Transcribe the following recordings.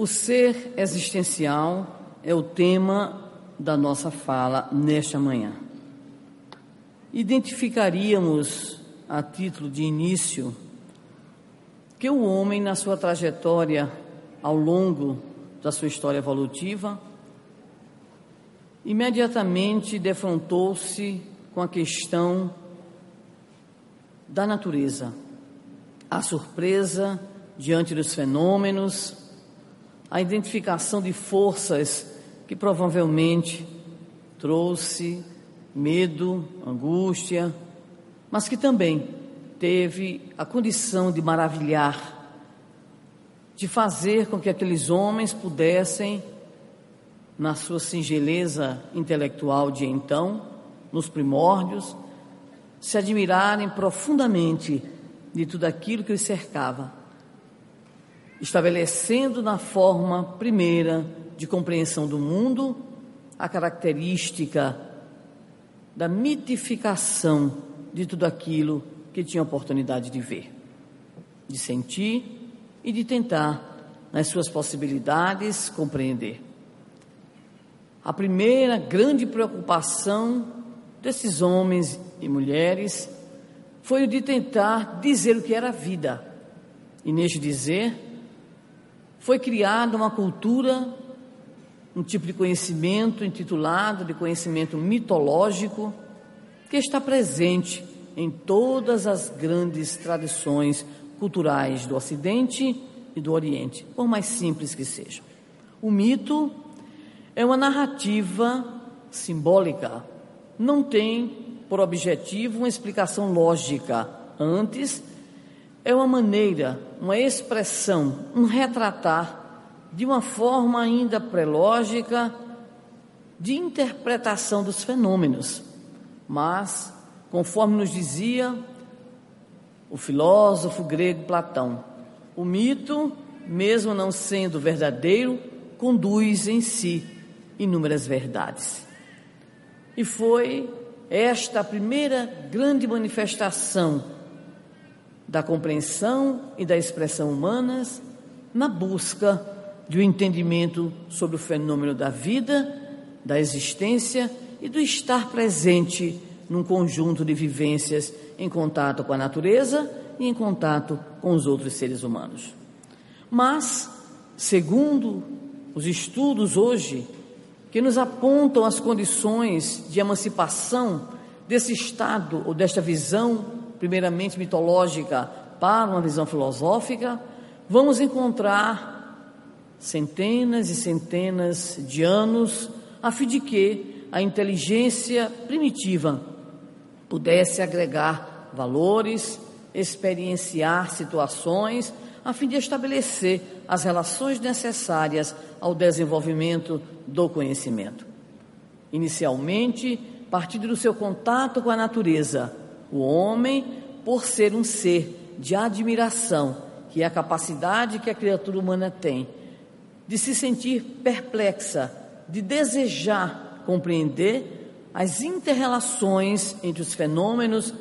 O ser existencial é o tema da nossa fala nesta manhã. Identificaríamos, a título de início, que o homem, na sua trajetória ao longo da sua história evolutiva, imediatamente defrontou-se com a questão da natureza, a surpresa diante dos fenômenos, a identificação de forças que provavelmente trouxe medo, angústia, mas que também teve a condição de maravilhar, de fazer com que aqueles homens pudessem, na sua singeleza intelectual de então, nos primórdios, se admirarem profundamente de tudo aquilo que os cercava, estabelecendo na forma primeira de compreensão do mundo a característica da mitificação de tudo aquilo que tinha oportunidade de ver, de sentir e de tentar, nas suas possibilidades, compreender. A primeira grande preocupação desses homens e mulheres foi o de tentar dizer o que era vida. E neste dizer, foi criada uma cultura, um tipo de conhecimento intitulado de conhecimento mitológico, que está presente em todas as grandes tradições culturais do Ocidente e do Oriente, por mais simples que sejam. O mito é uma narrativa simbólica, não tem por objetivo uma explicação lógica, antes é uma maneira, uma expressão, um retratar de uma forma ainda pré-lógica de interpretação dos fenômenos. Mas, conforme nos dizia o filósofo grego Platão, o mito, mesmo não sendo verdadeiro, conduz em si inúmeras verdades. E foi esta a primeira grande manifestação da compreensão e da expressão humanas na busca de um entendimento sobre o fenômeno da vida, da existência e do estar presente num conjunto de vivências em contato com a natureza e em contato com os outros seres humanos. Mas, segundo os estudos hoje, que nos apontam as condições de emancipação desse estado ou desta visão, primeiramente mitológica, para uma visão filosófica, vamos encontrar centenas e centenas de anos a fim de que a inteligência primitiva pudesse agregar valores, experienciar situações, a fim de estabelecer as relações necessárias ao desenvolvimento do conhecimento. Inicialmente, partindo do seu contato com a natureza, o homem, por ser um ser de admiração, que é a capacidade que a criatura humana tem de se sentir perplexa, de desejar compreender as interrelações entre os fenômenos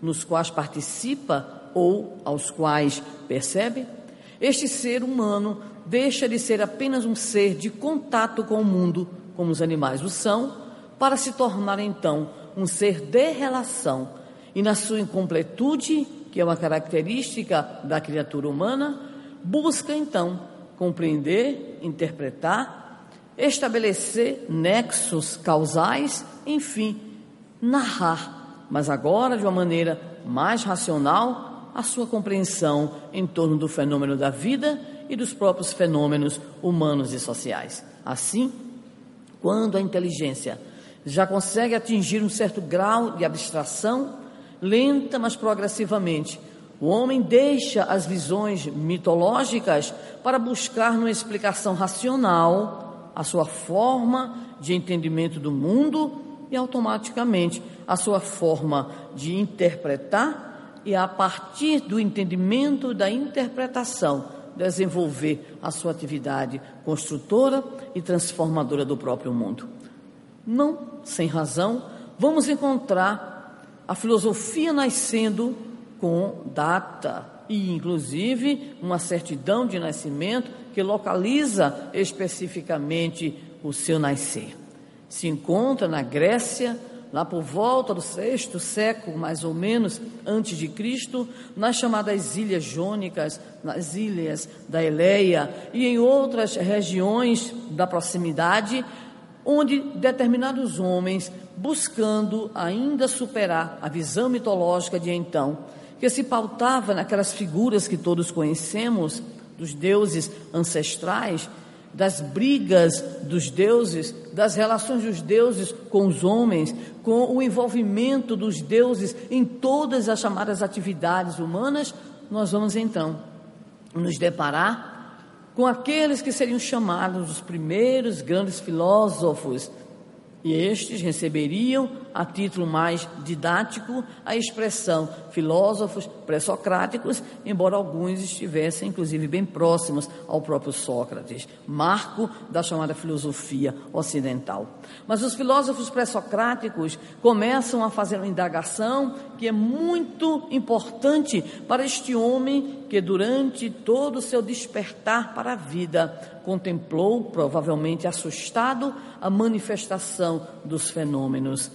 nos quais participa ou aos quais percebe, este ser humano deixa de ser apenas um ser de contato com o mundo, como os animais o são, para se tornar então um ser de relação. E na sua incompletude, que é uma característica da criatura humana, busca então compreender, interpretar, estabelecer nexos causais, enfim, narrar, mas agora de uma maneira mais racional, a sua compreensão em torno do fenômeno da vida e dos próprios fenômenos humanos e sociais. Assim, quando a inteligência já consegue atingir um certo grau de abstração, lenta, mas progressivamente, o homem deixa as visões mitológicas para buscar numa explicação racional a sua forma de entendimento do mundo e automaticamente a sua forma de interpretar e a partir do entendimento da interpretação desenvolver a sua atividade construtora e transformadora do próprio mundo. Não sem razão, vamos encontrar a filosofia nascendo com data, e, inclusive, uma certidão de nascimento que localiza especificamente o seu nascer. Se encontra na Grécia, lá por volta do sexto século, mais ou menos, antes de Cristo, nas chamadas Ilhas Jônicas, nas ilhas da Eleia e em outras regiões da proximidade, onde determinados homens, buscando ainda superar a visão mitológica de então, que se pautava naquelas figuras que todos conhecemos, dos deuses ancestrais, das brigas dos deuses, das relações dos deuses com os homens, com o envolvimento dos deuses em todas as chamadas atividades humanas, nós vamos então nos deparar com aqueles que seriam chamados os primeiros grandes filósofos e estes receberiam, a título mais didático, a expressão filósofos pré-socráticos, embora alguns estivessem, inclusive, bem próximos ao próprio Sócrates, marco da chamada filosofia ocidental. Mas os filósofos pré-socráticos começam a fazer uma indagação que é muito importante para este homem que, durante todo o seu despertar para a vida, contemplou, provavelmente assustado, a manifestação dos fenômenos.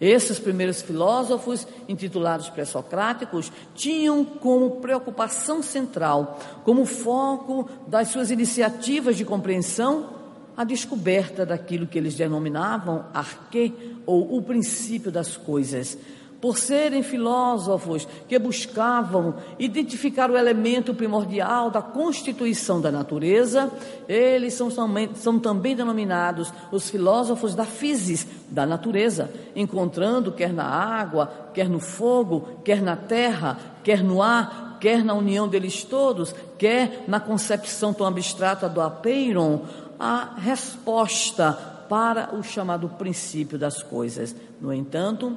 Esses primeiros filósofos, intitulados pré-socráticos, tinham como preocupação central, como foco das suas iniciativas de compreensão, a descoberta daquilo que eles denominavam arquê, ou o princípio das coisas, por serem filósofos que buscavam identificar o elemento primordial da constituição da natureza, eles são, são também denominados os filósofos da physis, da natureza, encontrando quer na água, quer no fogo, quer na terra, quer no ar, quer na união deles todos, quer na concepção tão abstrata do apeiron, a resposta para o chamado princípio das coisas. No entanto,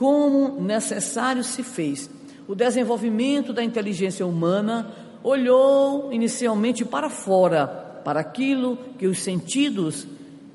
como necessário se fez. O desenvolvimento da inteligência humana olhou inicialmente para fora, para aquilo que os sentidos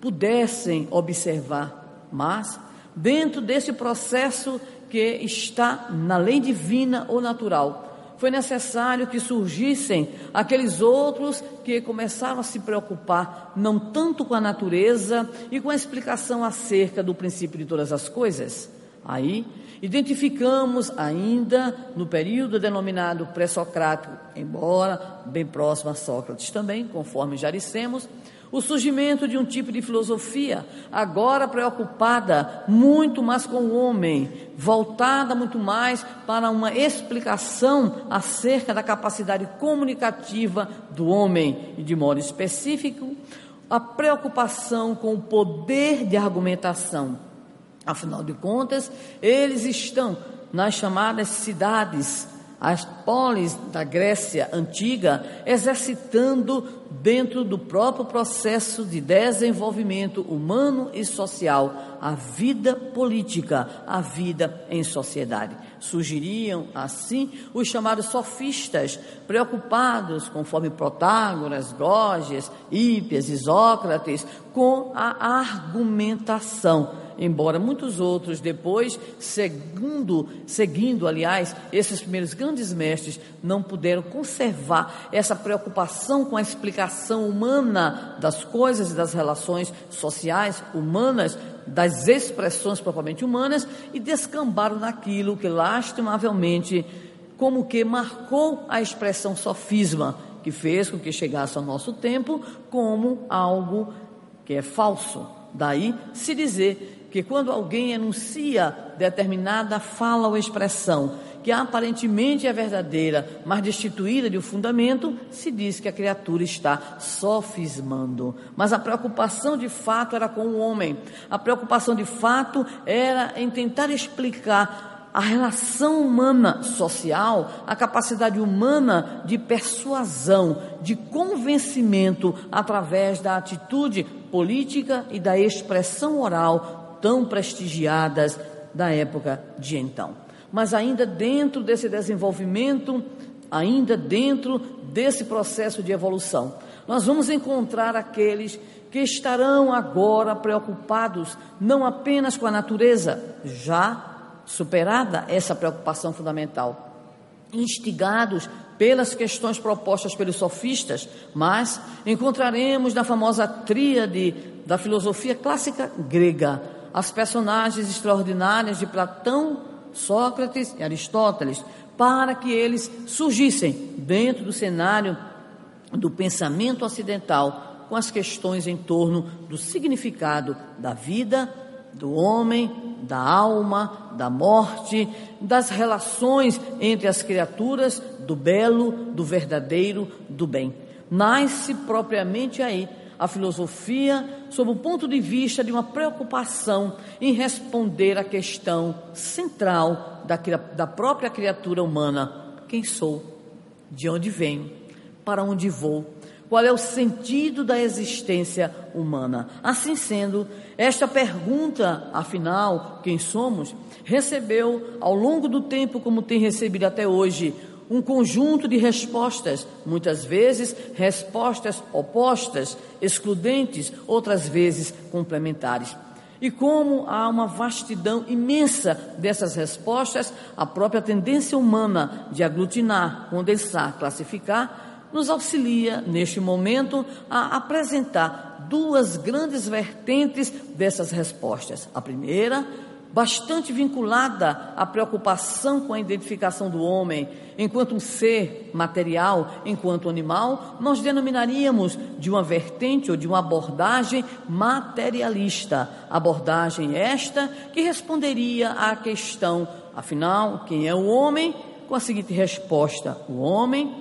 pudessem observar, mas dentro desse processo que está na lei divina ou natural, foi necessário que surgissem aqueles outros que começaram a se preocupar não tanto com a natureza e com a explicação acerca do princípio de todas as coisas, Aí, identificamos ainda no período denominado pré-socrático, embora bem próximo a Sócrates também, conforme já dissemos, o surgimento de um tipo de filosofia, agora preocupada muito mais com o homem, voltada muito mais para uma explicação acerca da capacidade comunicativa do homem, e de modo específico, a preocupação com o poder de argumentação Afinal de contas, eles estão nas chamadas cidades, as polis da Grécia antiga, exercitando dentro do próprio processo de desenvolvimento humano e social a vida política, a vida em sociedade. Surgiriam assim os chamados sofistas, preocupados, conforme Protágoras, Gógias, Hípias e Sócrates, com a argumentação. Embora muitos outros depois, segundo, seguindo, aliás, esses primeiros grandes mestres, não puderam conservar essa preocupação com a explicação humana das coisas e das relações sociais humanas, das expressões propriamente humanas, e descambaram naquilo que lastimavelmente, como que marcou a expressão sofisma, que fez com que chegasse ao nosso tempo como algo que é falso. Daí se dizer que quando alguém enuncia determinada fala ou expressão que aparentemente é verdadeira, mas destituída de um fundamento, se diz que a criatura está sofismando. Mas a preocupação de fato era com o homem. A preocupação de fato era em tentar explicar a relação humana social, a capacidade humana de persuasão, de convencimento através da atitude política e da expressão oral tão prestigiadas da época de então. Mas ainda dentro desse desenvolvimento, ainda dentro desse processo de evolução, nós vamos encontrar aqueles que estarão agora preocupados não apenas com a natureza, já superada essa preocupação fundamental, instigados pelas questões propostas pelos sofistas, mas encontraremos na famosa tríade da filosofia clássica grega as personagens extraordinárias de Platão, Sócrates e Aristóteles, para que eles surgissem dentro do cenário do pensamento ocidental com as questões em torno do significado da vida, do homem, da alma, da morte, das relações entre as criaturas, do belo, do verdadeiro, do bem. Nasce propriamente aí a filosofia sob o ponto de vista de uma preocupação em responder à questão central da, da própria criatura humana: quem sou? De onde venho? Para onde vou? Qual é o sentido da existência humana? Assim sendo, esta pergunta, afinal, quem somos, recebeu ao longo do tempo, como tem recebido até hoje, um conjunto de respostas, muitas vezes respostas opostas, excludentes, outras vezes complementares. E como há uma vastidão imensa dessas respostas, a própria tendência humana de aglutinar, condensar, classificar, nos auxilia, neste momento, a apresentar duas grandes vertentes dessas respostas. A primeira, bastante vinculada à preocupação com a identificação do homem enquanto um ser material, enquanto animal, nós denominaríamos de uma vertente ou de uma abordagem materialista. Abordagem esta que responderia à questão, afinal, quem é o homem? Com a seguinte resposta: o homem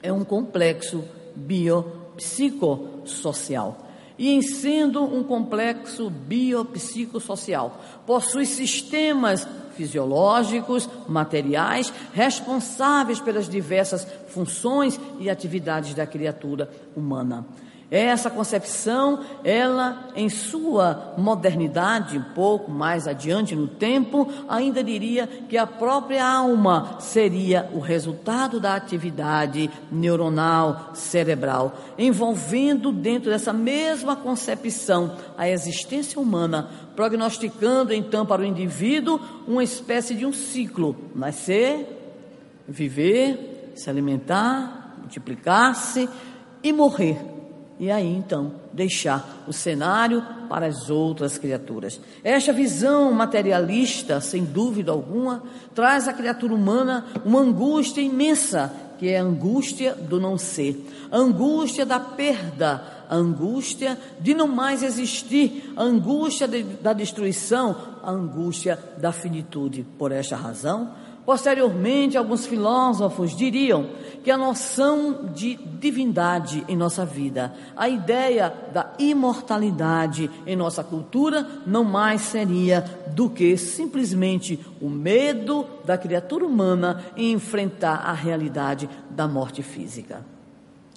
é um complexo biopsicossocial e em sendo um complexo biopsicossocial, possui sistemas fisiológicos, materiais, responsáveis pelas diversas funções e atividades da criatura humana. Essa concepção, ela em sua modernidade, um pouco mais adiante no tempo, ainda diria que a própria alma seria o resultado da atividade neuronal cerebral, envolvendo dentro dessa mesma concepção a existência humana, prognosticando então para o indivíduo uma espécie de um ciclo: nascer, viver, se alimentar, multiplicar-se e morrer e aí então deixar o cenário para as outras criaturas. Esta visão materialista, sem dúvida alguma, traz à criatura humana uma angústia imensa, que é a angústia do não ser, a angústia da perda, a angústia de não mais existir, a angústia de, da destruição, a angústia da finitude. Por esta razão, Posteriormente, alguns filósofos diriam que a noção de divindade em nossa vida, a ideia da imortalidade em nossa cultura, não mais seria do que simplesmente o medo da criatura humana em enfrentar a realidade da morte física.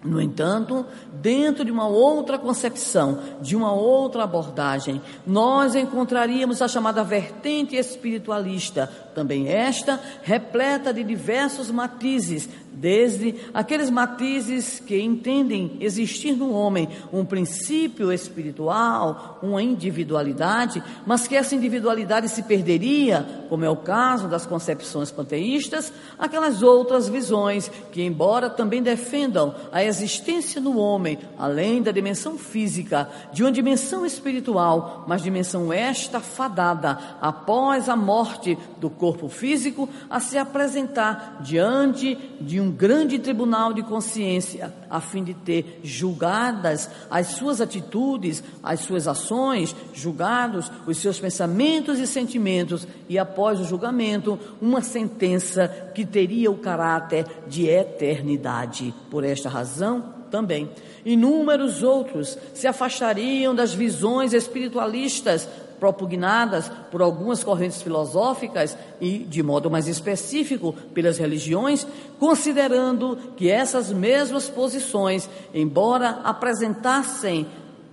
No entanto, dentro de uma outra concepção, de uma outra abordagem, nós encontraríamos a chamada vertente espiritualista, também esta repleta de diversos matizes, desde aqueles matizes que entendem existir no homem um princípio espiritual, uma individualidade, mas que essa individualidade se perderia, como é o caso das concepções panteístas, aquelas outras visões que, embora também defendam a existência no homem, além da dimensão física, de uma dimensão espiritual, mas dimensão esta fadada após a morte do corpo físico, a se apresentar diante de um grande tribunal de consciência, a fim de ter julgadas as suas atitudes, as suas ações, julgados os seus pensamentos e sentimentos, e após o julgamento, uma sentença que teria o caráter de eternidade. Por esta razão, também. Inúmeros outros se afastariam das visões espiritualistas propugnadas por algumas correntes filosóficas e, de modo mais específico, pelas religiões, considerando que essas mesmas posições, embora apresentassem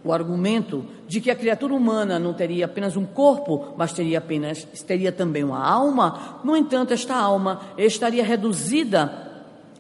o argumento de que a criatura humana não teria apenas um corpo, mas teria apenas teria também uma alma, no entanto, esta alma estaria reduzida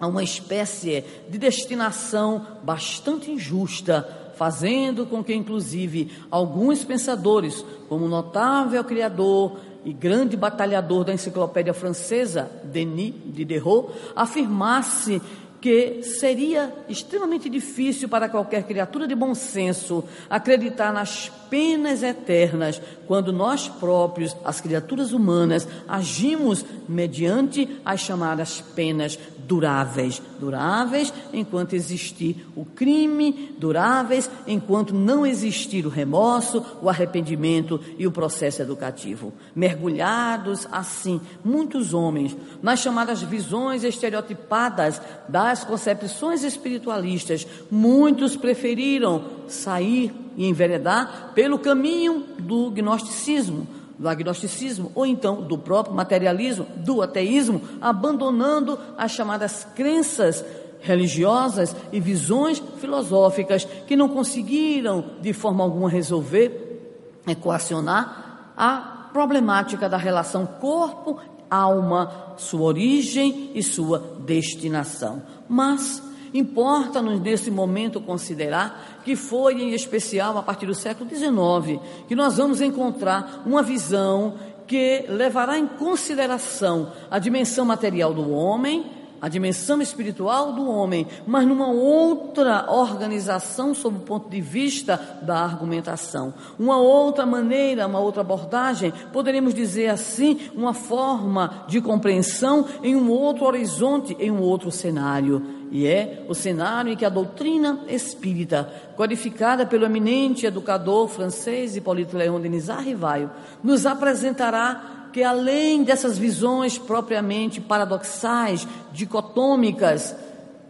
a uma espécie de destinação bastante injusta fazendo com que, inclusive, alguns pensadores, como o notável criador e grande batalhador da enciclopédia francesa, Denis Diderot, afirmasse que seria extremamente difícil para qualquer criatura de bom senso acreditar nas penas eternas quando nós próprios, as criaturas humanas, agimos mediante as chamadas penas duráveis. Duráveis enquanto existir o crime, duráveis enquanto não existir o remorso, o arrependimento e o processo educativo. Mergulhados assim, muitos homens, nas chamadas visões estereotipadas das concepções espiritualistas, muitos preferiram sair e enveredar pelo caminho do gnosticismo do agnosticismo ou então do próprio materialismo, do ateísmo, abandonando as chamadas crenças religiosas e visões filosóficas que não conseguiram de forma alguma resolver, equacionar a problemática da relação corpo alma, sua origem e sua destinação. Mas Importa-nos nesse momento considerar que foi em especial a partir do século XIX que nós vamos encontrar uma visão que levará em consideração a dimensão material do homem, a dimensão espiritual do homem, mas numa outra organização sob o ponto de vista da argumentação. Uma outra maneira, uma outra abordagem, poderíamos dizer assim, uma forma de compreensão em um outro horizonte, em um outro cenário e é o cenário em que a doutrina espírita, codificada pelo eminente educador francês Hipólito Leon Denis Arrivaio, nos apresentará que além dessas visões propriamente paradoxais, dicotômicas,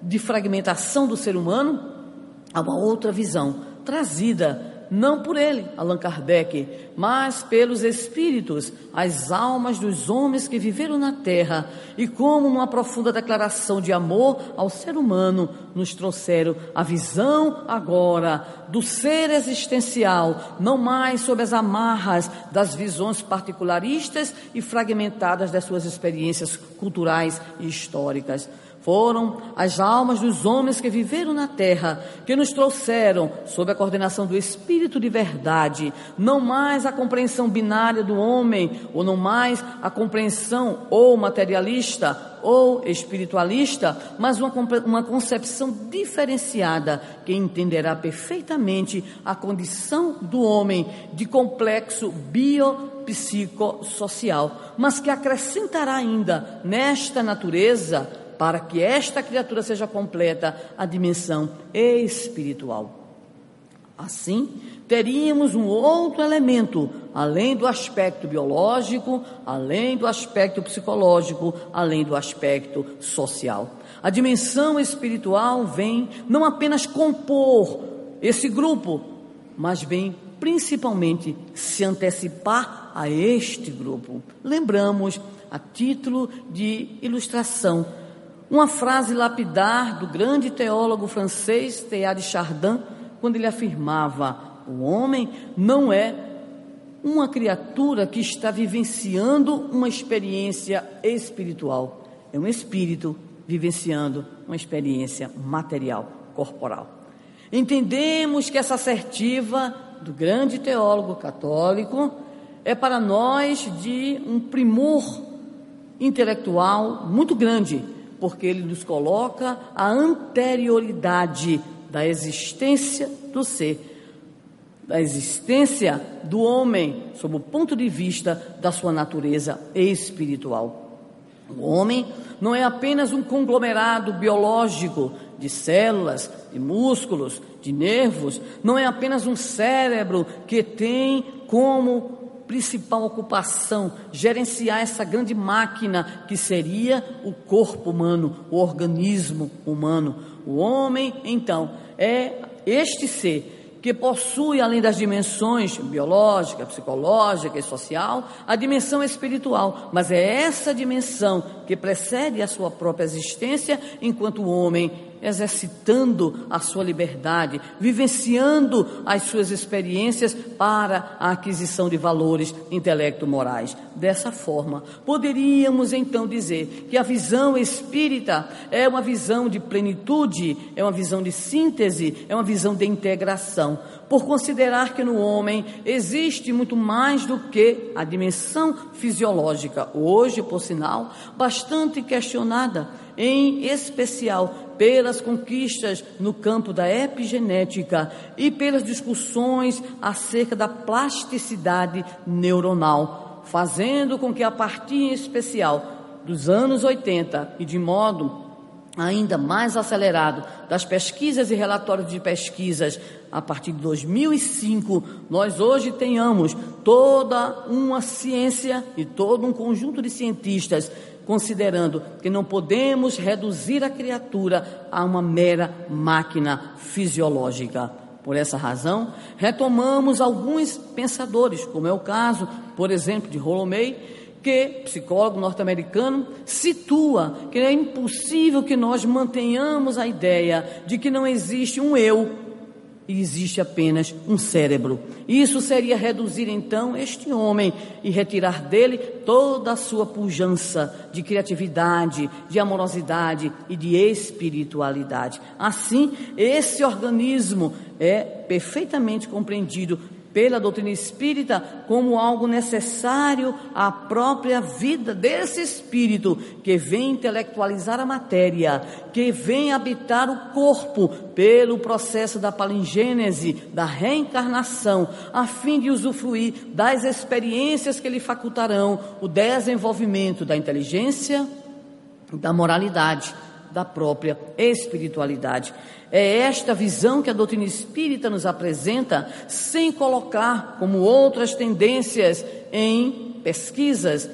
de fragmentação do ser humano, há uma outra visão trazida não por ele, Allan Kardec, mas pelos espíritos, as almas dos homens que viveram na terra e, como uma profunda declaração de amor ao ser humano, nos trouxeram a visão agora do ser existencial, não mais sob as amarras das visões particularistas e fragmentadas das suas experiências culturais e históricas. Foram as almas dos homens que viveram na terra que nos trouxeram, sob a coordenação do Espírito de verdade, não mais a compreensão binária do homem, ou não mais a compreensão ou materialista ou espiritualista, mas uma, uma concepção diferenciada que entenderá perfeitamente a condição do homem de complexo biopsicossocial, mas que acrescentará ainda nesta natureza para que esta criatura seja completa, a dimensão espiritual. Assim, teríamos um outro elemento, além do aspecto biológico, além do aspecto psicológico, além do aspecto social. A dimensão espiritual vem não apenas compor esse grupo, mas vem principalmente se antecipar a este grupo. Lembramos, a título de ilustração, uma frase lapidar do grande teólogo francês de Chardin, quando ele afirmava: o homem não é uma criatura que está vivenciando uma experiência espiritual, é um espírito vivenciando uma experiência material, corporal. Entendemos que essa assertiva do grande teólogo católico é para nós de um primor intelectual muito grande porque ele nos coloca a anterioridade da existência do ser, da existência do homem, sob o ponto de vista da sua natureza espiritual. O homem não é apenas um conglomerado biológico de células, de músculos, de nervos, não é apenas um cérebro que tem como principal ocupação, gerenciar essa grande máquina que seria o corpo humano, o organismo humano. O homem, então, é este ser que possui, além das dimensões biológica, psicológica e social, a dimensão espiritual. Mas é essa dimensão que precede a sua própria existência enquanto homem exercitando a sua liberdade, vivenciando as suas experiências para a aquisição de valores intelecto-morais. Dessa forma, poderíamos então dizer que a visão espírita é uma visão de plenitude, é uma visão de síntese, é uma visão de integração por considerar que no homem existe muito mais do que a dimensão fisiológica, hoje, por sinal, bastante questionada, em especial pelas conquistas no campo da epigenética e pelas discussões acerca da plasticidade neuronal, fazendo com que a partir em especial dos anos 80 e de modo ainda mais acelerado das pesquisas e relatórios de pesquisas a partir de 2005, nós hoje tenhamos toda uma ciência e todo um conjunto de cientistas considerando que não podemos reduzir a criatura a uma mera máquina fisiológica. Por essa razão, retomamos alguns pensadores, como é o caso, por exemplo, de Rolomei, que, psicólogo norte-americano, situa que é impossível que nós mantenhamos a ideia de que não existe um eu e existe apenas um cérebro. Isso seria reduzir então este homem e retirar dele toda a sua pujança de criatividade, de amorosidade e de espiritualidade. Assim, esse organismo é perfeitamente compreendido pela doutrina espírita como algo necessário à própria vida desse espírito que vem intelectualizar a matéria, que vem habitar o corpo pelo processo da palingênese, da reencarnação, a fim de usufruir das experiências que lhe facultarão o desenvolvimento da inteligência, da moralidade, da própria espiritualidade. É esta visão que a doutrina espírita nos apresenta, sem colocar, como outras tendências em pesquisas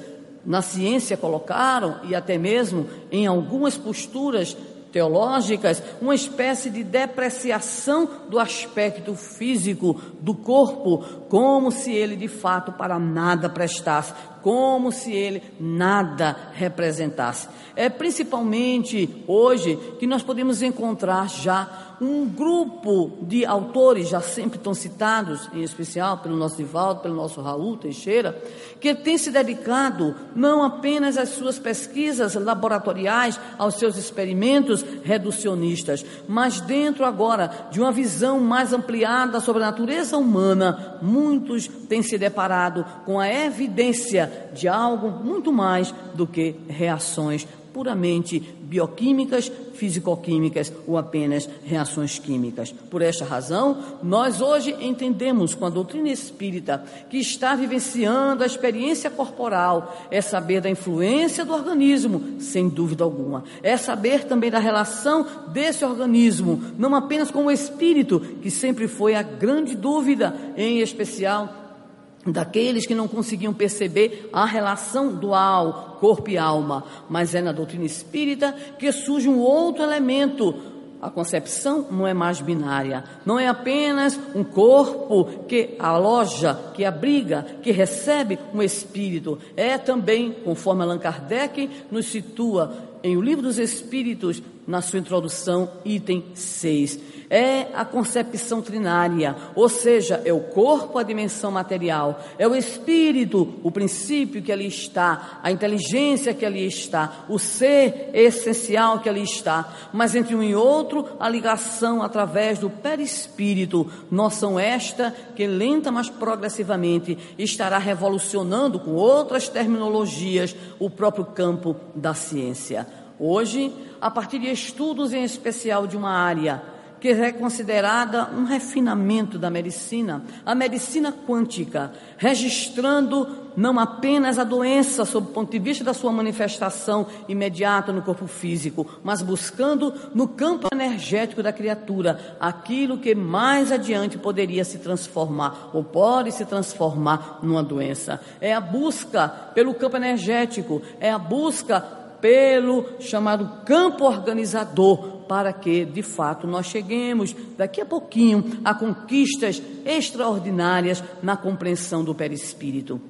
na ciência colocaram, e até mesmo em algumas posturas teológicas, uma espécie de depreciação do aspecto físico do corpo, como se ele de fato para nada prestasse, como se ele nada representasse. É principalmente hoje que nós podemos encontrar já um grupo de autores, já sempre estão citados, em especial pelo nosso Divaldo, pelo nosso Raul Teixeira, que tem se dedicado não apenas às suas pesquisas laboratoriais, aos seus experimentos reducionistas, mas dentro agora de uma visão mais ampliada sobre a natureza humana, muitos têm se deparado com a evidência de algo muito mais do que reações puramente bioquímicas, fisicoquímicas ou apenas reações químicas. Por esta razão, nós hoje entendemos com a doutrina espírita que está vivenciando a experiência corporal é saber da influência do organismo, sem dúvida alguma. É saber também da relação desse organismo, não apenas com o espírito, que sempre foi a grande dúvida, em especial daqueles que não conseguiam perceber a relação dual, corpo e alma, mas é na doutrina espírita que surge um outro elemento. A concepção não é mais binária, não é apenas um corpo que aloja, que abriga, que recebe um espírito. É também, conforme Allan Kardec nos situa em O Livro dos Espíritos, na sua introdução, item 6 é a concepção trinária, ou seja, é o corpo a dimensão material, é o espírito, o princípio que ali está, a inteligência que ali está, o ser essencial que ali está, mas entre um e outro a ligação através do perispírito, noção esta que lenta mas progressivamente estará revolucionando com outras terminologias o próprio campo da ciência. Hoje, a partir de estudos em especial de uma área que é considerada um refinamento da medicina, a medicina quântica, registrando não apenas a doença sob o ponto de vista da sua manifestação imediata no corpo físico, mas buscando no campo energético da criatura aquilo que mais adiante poderia se transformar ou pode se transformar numa doença. É a busca pelo campo energético, é a busca pelo chamado campo organizador para que, de fato, nós cheguemos daqui a pouquinho a conquistas extraordinárias na compreensão do perispírito.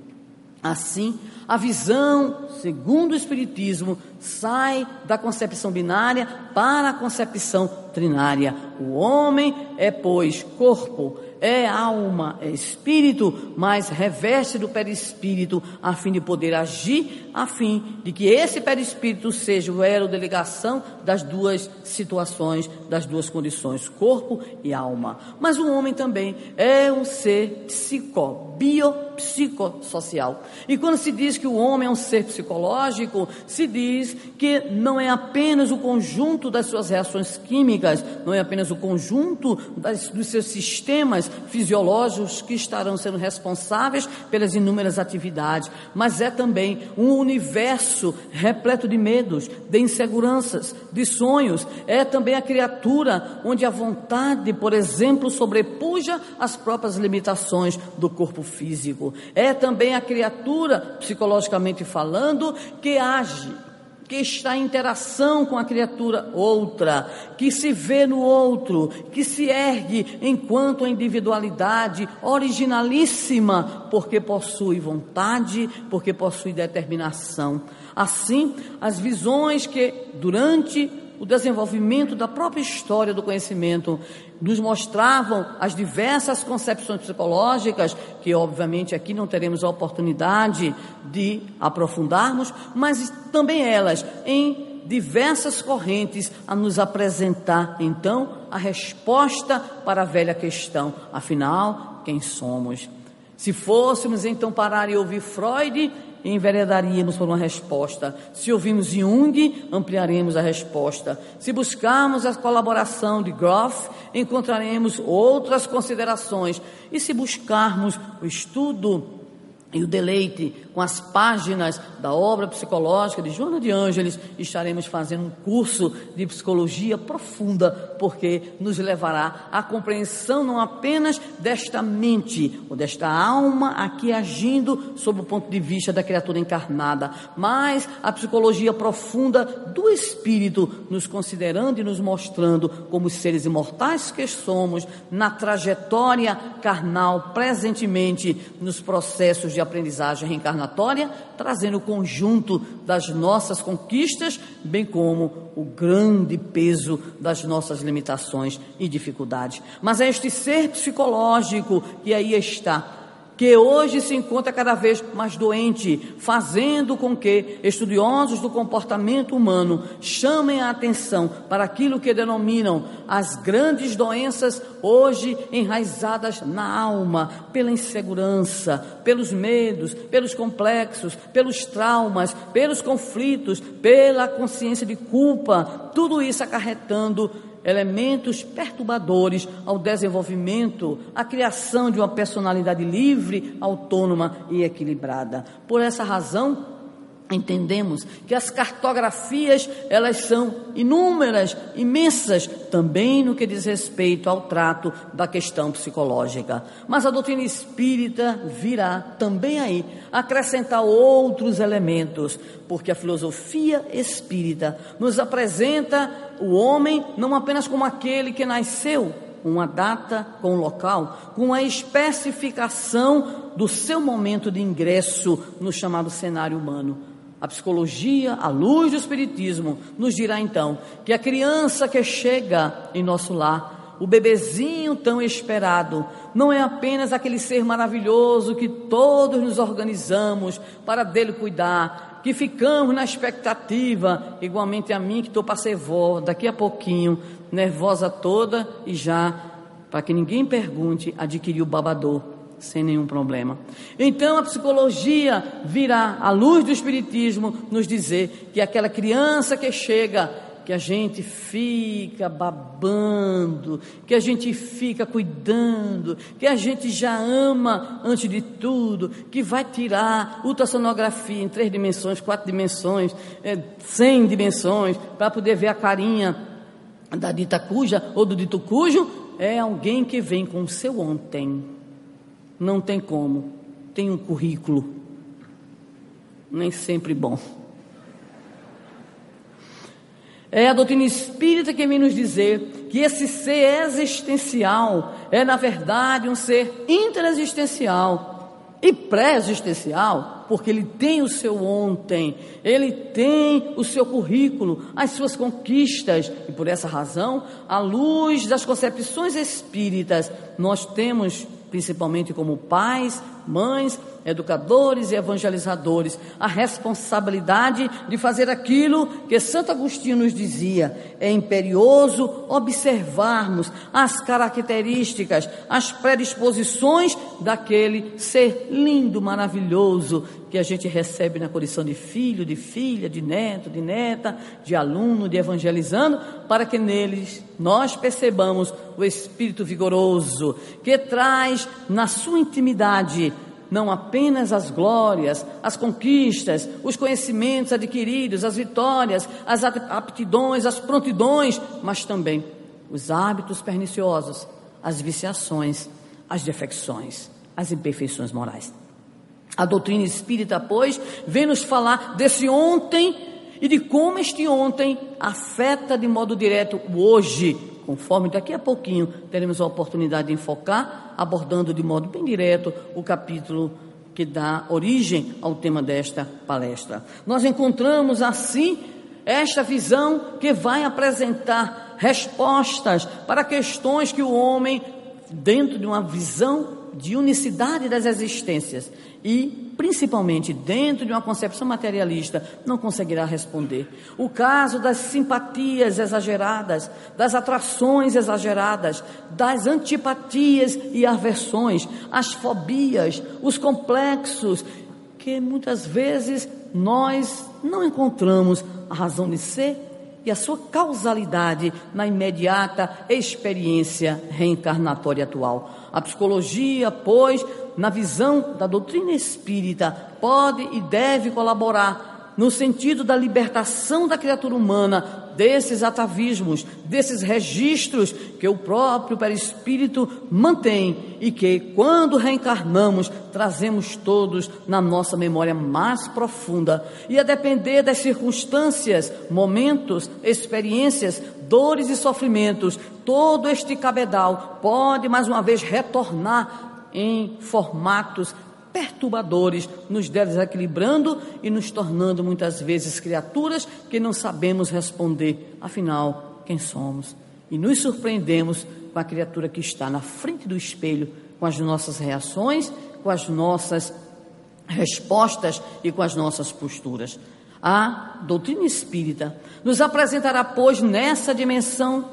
Assim, a visão, segundo o Espiritismo, sai da concepção binária para a concepção trinária. O homem é, pois, corpo, é alma, é espírito, mas reveste do perispírito a fim de poder agir, a fim de que esse perispírito seja o elo de ligação das duas situações, das duas condições, corpo e alma. Mas o homem também é um ser psico, biopsicossocial. E quando se diz que o homem é um ser psicológico, se diz que não é apenas o conjunto das suas reações químicas, não é apenas o conjunto das, dos seus sistemas fisiológicos que estarão sendo responsáveis pelas inúmeras atividades, mas é também um universo repleto de medos, de inseguranças, de sonhos. É também a criatura onde a vontade, por exemplo, sobrepuja as próprias limitações do corpo físico. É também a criatura, psicologicamente falando, que age que está em interação com a criatura outra, que se vê no outro, que se ergue enquanto a individualidade originalíssima, porque possui vontade, porque possui determinação. Assim, as visões que durante o desenvolvimento da própria história do conhecimento nos mostravam as diversas concepções psicológicas, que obviamente aqui não teremos a oportunidade de aprofundarmos, mas também elas em diversas correntes a nos apresentar então a resposta para a velha questão, afinal, quem somos? Se fôssemos então parar e ouvir Freud, enveredaríamos por uma resposta. Se ouvirmos Jung, ampliaremos a resposta. Se buscarmos a colaboração de Groff, encontraremos outras considerações. E se buscarmos o estudo e o deleite com as páginas da obra psicológica de Joana de Ângeles, estaremos fazendo um curso de psicologia profunda, porque nos levará à compreensão não apenas desta mente, ou desta alma aqui agindo sob o ponto de vista da criatura encarnada, mas a psicologia profunda do espírito, nos considerando e nos mostrando como seres imortais que somos, na trajetória carnal, presentemente nos processos de aprendizagem reencarnatória, trazendo o conjunto das nossas conquistas, bem como o grande peso das nossas limitações e dificuldades. Mas é este ser psicológico que aí está que hoje se encontra cada vez mais doente, fazendo com que estudiosos do comportamento humano chamem a atenção para aquilo que denominam as grandes doenças hoje enraizadas na alma, pela insegurança, pelos medos, pelos complexos, pelos traumas, pelos conflitos, pela consciência de culpa, tudo isso acarretando elementos perturbadores ao desenvolvimento, à criação de uma personalidade livre, autônoma e equilibrada. Por essa razão, entendemos que as cartografias elas são inúmeras, imensas, também no que diz respeito ao trato da questão psicológica. Mas a doutrina espírita virá também aí acrescentar outros elementos, porque a filosofia espírita nos apresenta o homem não apenas como aquele que nasceu, uma data com um local, com a especificação do seu momento de ingresso no chamado cenário humano a psicologia, a luz do Espiritismo, nos dirá então que a criança que chega em nosso lar, o bebezinho tão esperado, não é apenas aquele ser maravilhoso que todos nos organizamos para dele cuidar, que ficamos na expectativa, igualmente a mim que estou para ser vó, daqui a pouquinho, nervosa toda e já, para que ninguém pergunte, adquiriu o babador sem nenhum problema. Então a psicologia virá, à luz do Espiritismo, nos dizer que aquela criança que chega, que a gente fica babando, que a gente fica cuidando, que a gente já ama antes de tudo, que vai tirar ultrassonografia em três dimensões, quatro dimensões, é, cem dimensões, para poder ver a carinha da dita cuja ou do dito cujo, é alguém que vem com o seu ontem não tem como. Tem um currículo. Nem sempre bom. É a doutrina espírita que vem nos dizer que esse ser existencial é, na verdade, um ser interexistencial e pré-existencial, porque ele tem o seu ontem, ele tem o seu currículo, as suas conquistas, e por essa razão, à luz das concepções espíritas, nós temos principalmente como pais, mães, educadores e evangelizadores, a responsabilidade de fazer aquilo que Santo Agostinho nos dizia. É imperioso observarmos as características, as predisposições daquele ser lindo, maravilhoso que a gente recebe na condição de filho, de filha, de neto, de neta, de aluno, de evangelizando, para que neles nós percebamos o espírito vigoroso que traz na sua intimidade não apenas as glórias, as conquistas, os conhecimentos adquiridos, as vitórias, as aptidões, as prontidões, mas também os hábitos perniciosos, as viciações, as defecções, as imperfeições morais. A doutrina espírita, pois, vem nos falar desse ontem e de como este ontem afeta de modo direto o hoje, conforme daqui a pouquinho teremos a oportunidade de enfocar, abordando de modo bem direto o capítulo que dá origem ao tema desta palestra. Nós encontramos assim esta visão que vai apresentar respostas para questões que o homem, dentro de uma visão de unicidade das existências e, principalmente dentro de uma concepção materialista, não conseguirá responder. O caso das simpatias exageradas, das atrações exageradas, das antipatias e aversões, as fobias, os complexos, que muitas vezes nós não encontramos a razão de ser e a sua causalidade na imediata experiência reencarnatória atual. A psicologia, pois, na visão da doutrina espírita, pode e deve colaborar no sentido da libertação da criatura humana desses atavismos, desses registros que o próprio perispírito mantém e que, quando reencarnamos, trazemos todos na nossa memória mais profunda. E a depender das circunstâncias, momentos, experiências, dores e sofrimentos, todo este cabedal pode mais uma vez retornar em formatos perturbadores, nos desequilibrando e nos tornando muitas vezes criaturas que não sabemos responder, afinal, quem somos. E nos surpreendemos com a criatura que está na frente do espelho, com as nossas reações, com as nossas respostas e com as nossas posturas. A doutrina espírita nos apresentará, pois, nessa dimensão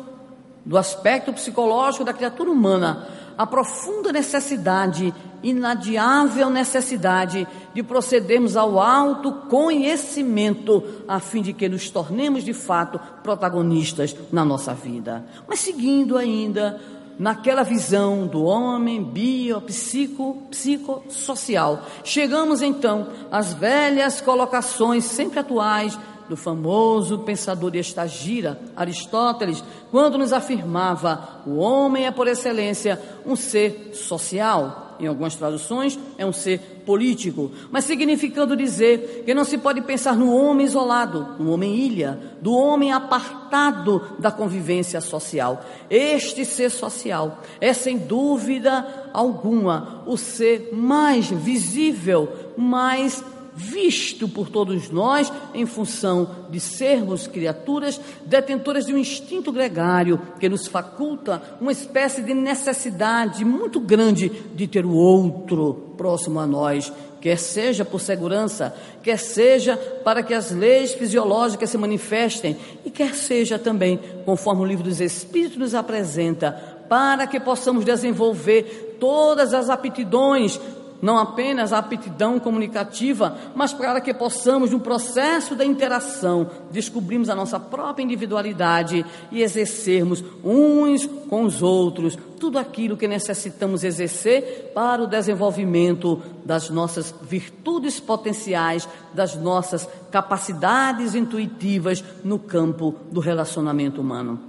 do aspecto psicológico da criatura humana, a profunda necessidade, inadiável necessidade de procedermos ao autoconhecimento, a fim de que nos tornemos de fato protagonistas na nossa vida. Mas seguindo ainda naquela visão do homem bio, psico, psicossocial, chegamos então às velhas colocações sempre atuais do famoso pensador estagira, Aristóteles, quando nos afirmava: o homem é por excelência um ser social. Em algumas traduções, é um ser político, mas significando dizer que não se pode pensar no homem isolado, no homem ilha, do homem apartado da convivência social. Este ser social é, sem dúvida alguma, o ser mais visível, mais visto por todos nós em função de sermos criaturas detentoras de um instinto gregário que nos faculta uma espécie de necessidade muito grande de ter o outro próximo a nós, quer seja por segurança, quer seja para que as leis fisiológicas se manifestem e quer seja também, conforme o livro dos Espíritos nos apresenta, para que possamos desenvolver todas as aptidões não apenas a aptidão comunicativa, mas para que possamos, no processo da interação, descobrirmos a nossa própria individualidade e exercermos uns com os outros tudo aquilo que necessitamos exercer para o desenvolvimento das nossas virtudes potenciais, das nossas capacidades intuitivas no campo do relacionamento humano.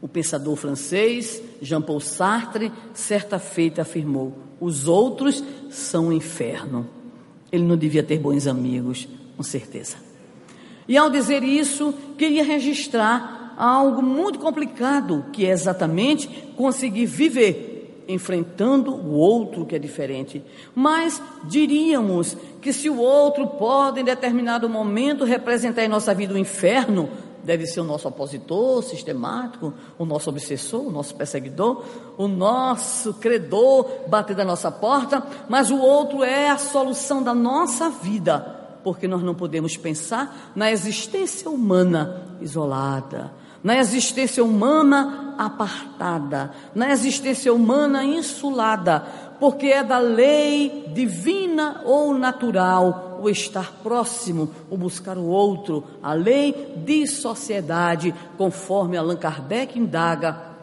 O pensador francês Jean-Paul Sartre, certa feita, afirmou: os outros são o inferno. Ele não devia ter bons amigos, com certeza. E ao dizer isso, queria registrar algo muito complicado, que é exatamente conseguir viver enfrentando o outro que é diferente. Mas diríamos que se o outro pode, em determinado momento, representar em nossa vida o inferno, deve ser o nosso opositor sistemático, o nosso obsessor, o nosso perseguidor, o nosso credor bater da nossa porta, mas o outro é a solução da nossa vida, porque nós não podemos pensar na existência humana isolada, na existência humana apartada, na existência humana insulada, porque é da lei divina ou natural o estar próximo, o buscar o outro, a lei de sociedade, conforme Allan Kardec indaga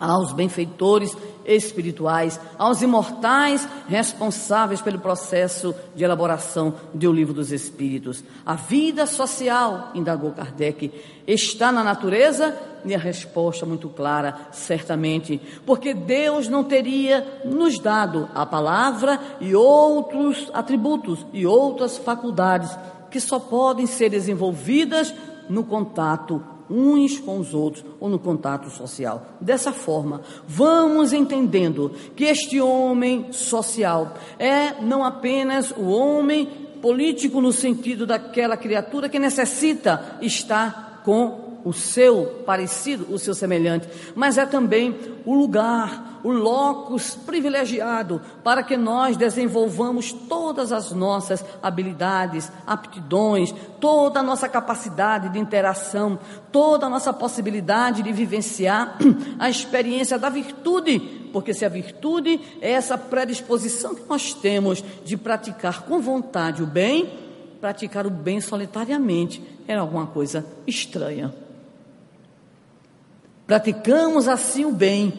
aos benfeitores espirituais, aos imortais responsáveis pelo processo de elaboração do livro dos Espíritos. A vida social, indagou Kardec, está na natureza? E a resposta muito clara, certamente, porque Deus não teria nos dado a palavra e outros atributos e outras faculdades que só podem ser desenvolvidas no contato uns com os outros ou no contato social. Dessa forma, vamos entendendo que este homem social é não apenas o homem político no sentido daquela criatura que necessita estar com o seu parecido, o seu semelhante, mas é também o lugar, o locus privilegiado para que nós desenvolvamos todas as nossas habilidades, aptidões, toda a nossa capacidade de interação, toda a nossa possibilidade de vivenciar a experiência da virtude, porque se a virtude é essa predisposição que nós temos de praticar com vontade o bem, praticar o bem solitariamente era alguma coisa estranha. Praticamos assim o bem,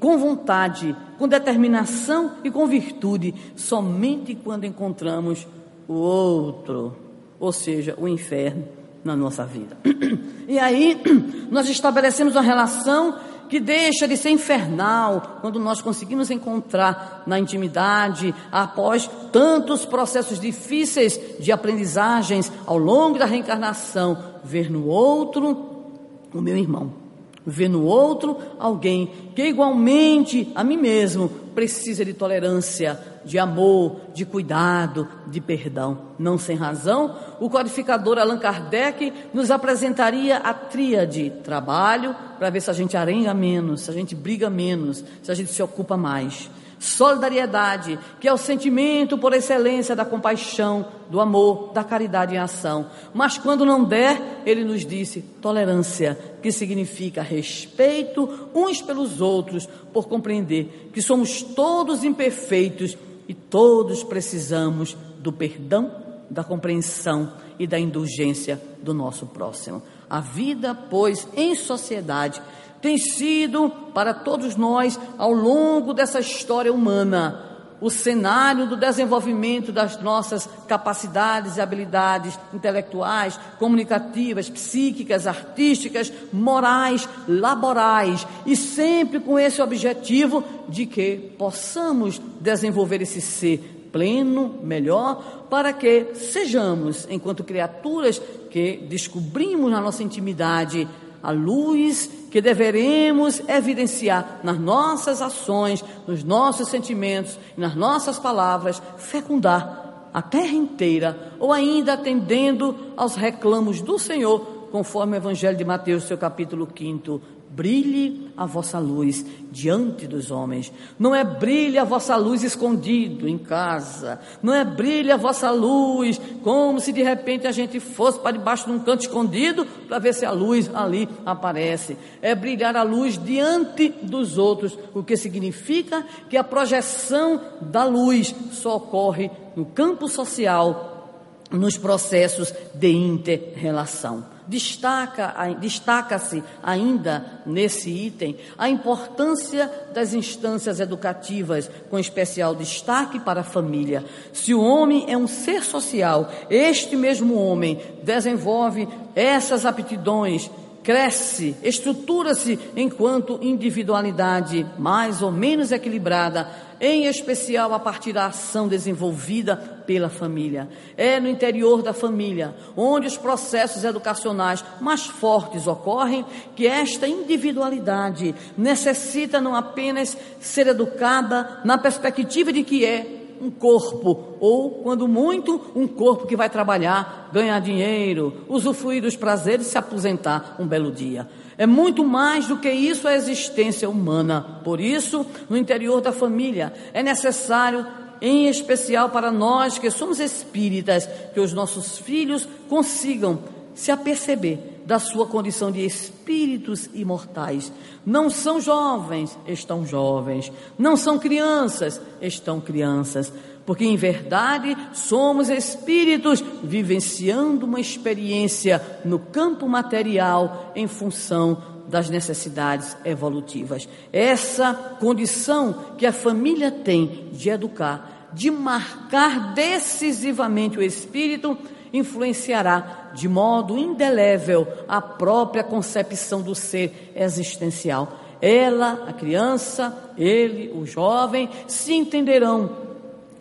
com vontade, com determinação e com virtude, somente quando encontramos o outro, ou seja, o inferno na nossa vida. E aí nós estabelecemos uma relação que deixa de ser infernal quando nós conseguimos encontrar na intimidade, após tantos processos difíceis de aprendizagens ao longo da reencarnação, ver no outro o meu irmão Ver no outro alguém que igualmente a mim mesmo precisa de tolerância, de amor, de cuidado, de perdão. Não sem razão, o codificador Allan Kardec nos apresentaria a tríade trabalho para ver se a gente arenga menos, se a gente briga menos, se a gente se ocupa mais. Solidariedade, que é o sentimento por excelência da compaixão, do amor, da caridade em ação. Mas quando não der, ele nos disse tolerância, que significa respeito uns pelos outros, por compreender que somos todos imperfeitos e todos precisamos do perdão, da compreensão e da indulgência do nosso próximo. A vida, pois, em sociedade tem sido para todos nós, ao longo dessa história humana, o cenário do desenvolvimento das nossas capacidades e habilidades intelectuais, comunicativas, psíquicas, artísticas, morais, laborais, e sempre com esse objetivo de que possamos desenvolver esse ser pleno, melhor, para que sejamos, enquanto criaturas que descobrimos na nossa intimidade a luz que deveremos evidenciar nas nossas ações, nos nossos sentimentos, nas nossas palavras, fecundar a terra inteira, ou ainda atendendo aos reclamos do Senhor, conforme o Evangelho de Mateus, seu capítulo 5, brilhe a vossa luz diante dos homens. Não é brilhe a vossa luz escondido em casa. Não é brilhe a vossa luz como se de repente a gente fosse para debaixo de um canto escondido para ver se a luz ali aparece. É brilhar a luz diante dos outros, o que significa que a projeção da luz só ocorre no campo social, nos processos de inter-relação. Destaca, destaca-se ainda nesse item a importância das instâncias educativas, com especial destaque para a família. Se o homem é um ser social, este mesmo homem desenvolve essas aptidões cresce, estrutura-se enquanto individualidade mais ou menos equilibrada, em especial a partir da ação desenvolvida pela família. É no interior da família, onde os processos educacionais mais fortes ocorrem, que esta individualidade necessita não apenas ser educada na perspectiva de que é um corpo, ou, quando muito, um corpo que vai trabalhar, ganhar dinheiro, usufruir dos prazeres e se aposentar um belo dia. É muito mais do que isso a existência humana. Por isso, no interior da família, é necessário, em especial para nós que somos espíritas, que os nossos filhos consigam se aperceber da sua condição de espíritos imortais. Não são jovens, estão jovens. Não são crianças, estão crianças. Porque em verdade somos espíritos vivenciando uma experiência no campo material em função das necessidades evolutivas. Essa condição que a família tem de educar, de marcar decisivamente o espírito, influenciará de modo indelével a própria concepção do ser existencial. Ela, a criança, ele, o jovem, se entenderão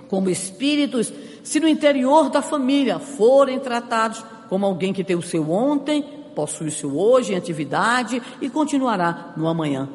como espíritos se no interior da família forem tratados como alguém que tem o seu ontem, possui o seu hoje em atividade e continuará no amanhã.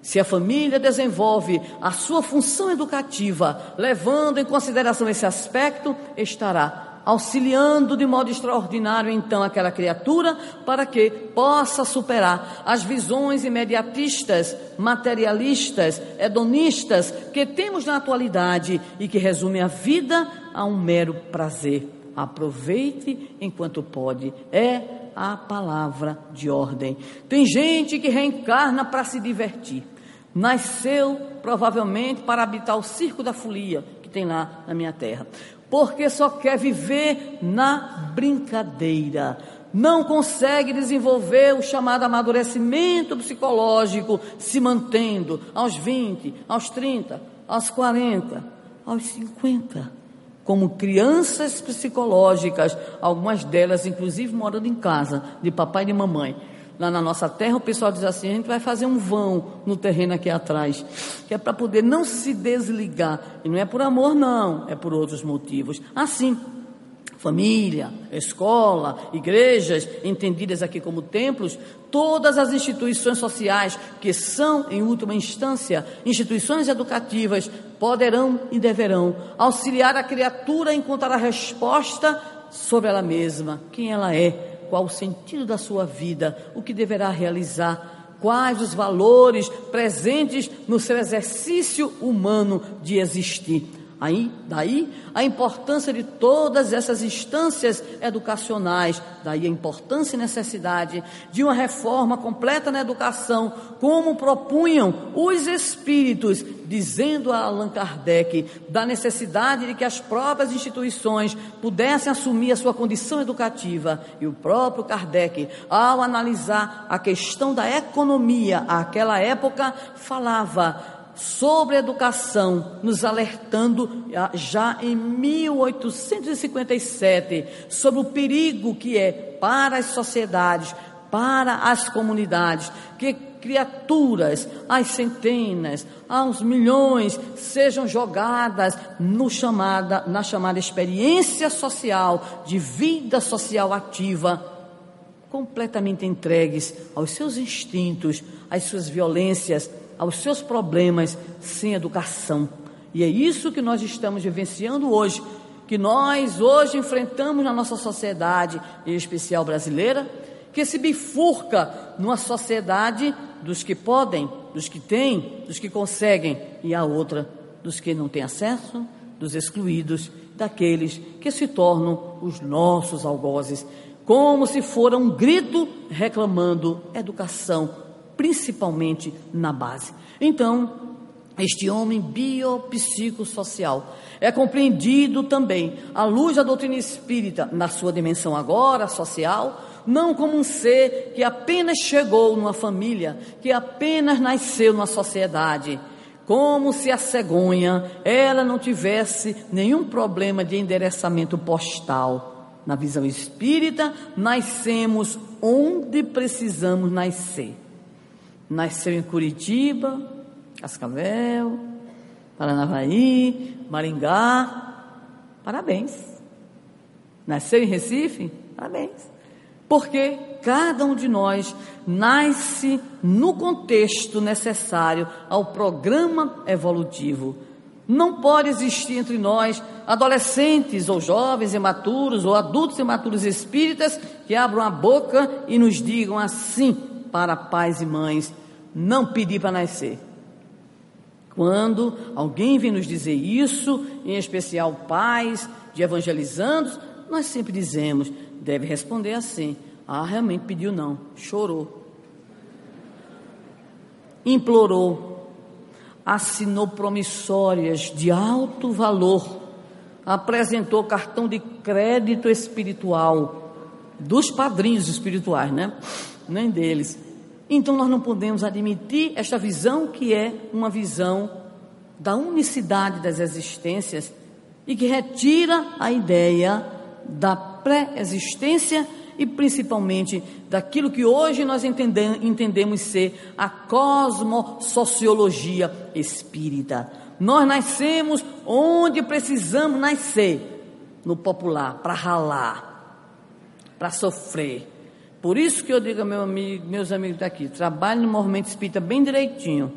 Se a família desenvolve a sua função educativa, levando em consideração esse aspecto, estará auxiliando de modo extraordinário então aquela criatura para que possa superar as visões imediatistas, materialistas, hedonistas que temos na atualidade e que resumem a vida a um mero prazer. Aproveite enquanto pode. É a palavra de ordem. Tem gente que reencarna para se divertir. Nasceu provavelmente para habitar o circo da folia que tem lá na minha terra porque só quer viver na brincadeira. Não consegue desenvolver o chamado amadurecimento psicológico, se mantendo aos 20, aos 30, aos 40, aos 50. Como crianças psicológicas, algumas delas, inclusive, morando em casa, de papai e de mamãe lá na nossa terra, o pessoal diz assim: a gente vai fazer um vão no terreno aqui atrás, que é para poder não se desligar. E não é por amor, não, é por outros motivos. Assim, família, escola, igrejas, entendidas aqui como templos, todas as instituições sociais que são, em última instância, instituições educativas, poderão e deverão auxiliar a criatura a encontrar a resposta sobre ela mesma, quem ela é, qual o sentido da sua vida, o que deverá realizar, quais os valores presentes no seu exercício humano de existir. Aí, daí a importância de todas essas instâncias educacionais, daí a importância e necessidade de uma reforma completa na educação, como propunham os espíritos, dizendo a Allan Kardec da necessidade de que as próprias instituições pudessem assumir a sua condição educativa. E o próprio Kardec, ao analisar a questão da economia àquela época, falava sobre educação, nos alertando ah, já em 1857 sobre o perigo que é para as sociedades, para as comunidades, que criaturas, as centenas, aos milhões, sejam jogadas no chamada, na chamada experiência social, de vida social ativa, completamente entregues aos seus instintos, às suas violências, aos seus problemas sem educação. E é isso que nós estamos vivenciando hoje, que nós hoje enfrentamos na nossa sociedade, em especial brasileira, que se bifurca numa sociedade dos que podem, dos que têm, dos que conseguem, e a outra dos que não têm acesso, dos excluídos, daqueles que se tornam os nossos algozes, como se fora um grito reclamando educação, principalmente na base. Então, este homem biopsicossocial é compreendido também à luz da doutrina espírita, na sua dimensão agora social, não como um ser que apenas chegou numa família, que apenas nasceu numa sociedade, como se a cegonha ela não tivesse nenhum problema de endereçamento postal Na visão espírita, nascemos onde precisamos nascer. Nasceu em Curitiba, Cascavel, Paranavaí, Maringá. Parabéns. Nasceu em Recife? Parabéns. Porque cada um de nós nasce no contexto necessário ao programa evolutivo não pode existir entre nós adolescentes ou jovens imaturos ou adultos imaturos espíritas que abram a boca e nos digam assim para pais e mães: não pedir para nascer. Quando alguém vem nos dizer isso, em especial pais de evangelizandos, nós sempre dizemos: deve responder assim: ah, realmente pediu não, chorou, implorou, assinou promissórias de alto valor, apresentou cartão de crédito espiritual dos padrinhos espirituais, né? Nem deles. Então nós não podemos admitir esta visão que é uma visão da unicidade das existências e que retira a ideia da pré-existência e principalmente daquilo que hoje nós entendemos ser a cosmosociologia espírita. Nós nascemos onde precisamos nascer no popular, para ralar, para sofrer. Por isso que eu digo a meu amigo, meus amigos daqui, trabalhe no movimento espírita bem direitinho,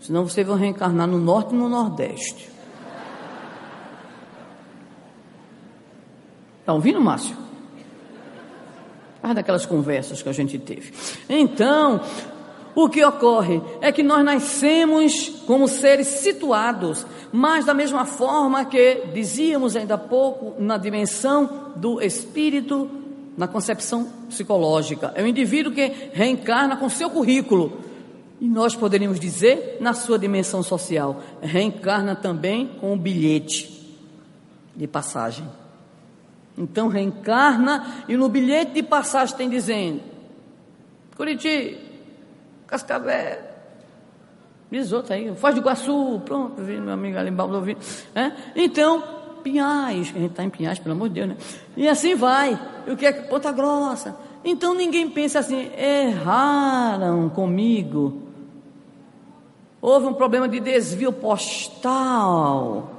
senão vocês vão reencarnar no norte e no nordeste. Está ouvindo, Márcio? Ah, daquelas conversas que a gente teve. Então, o que ocorre é que nós nascemos como seres situados, mas da mesma forma que dizíamos ainda há pouco, na dimensão do espírito, na concepção psicológica. É o indivíduo que reencarna com seu currículo. E nós poderíamos dizer, na sua dimensão social, reencarna também com um bilhete de passagem. Então reencarna e no bilhete de passagem tem dizendo: Curitiba, Cascavel, diz outro aí, Foz do Iguaçu, pronto, vi meu amigo ali embaixo ouvindo. É? Então, Pinhais, a gente está em Pinhais, pelo amor de Deus, né? E assim vai. O que é Ponta Grossa? Então ninguém pensa assim, erraram comigo. Houve um problema de desvio postal.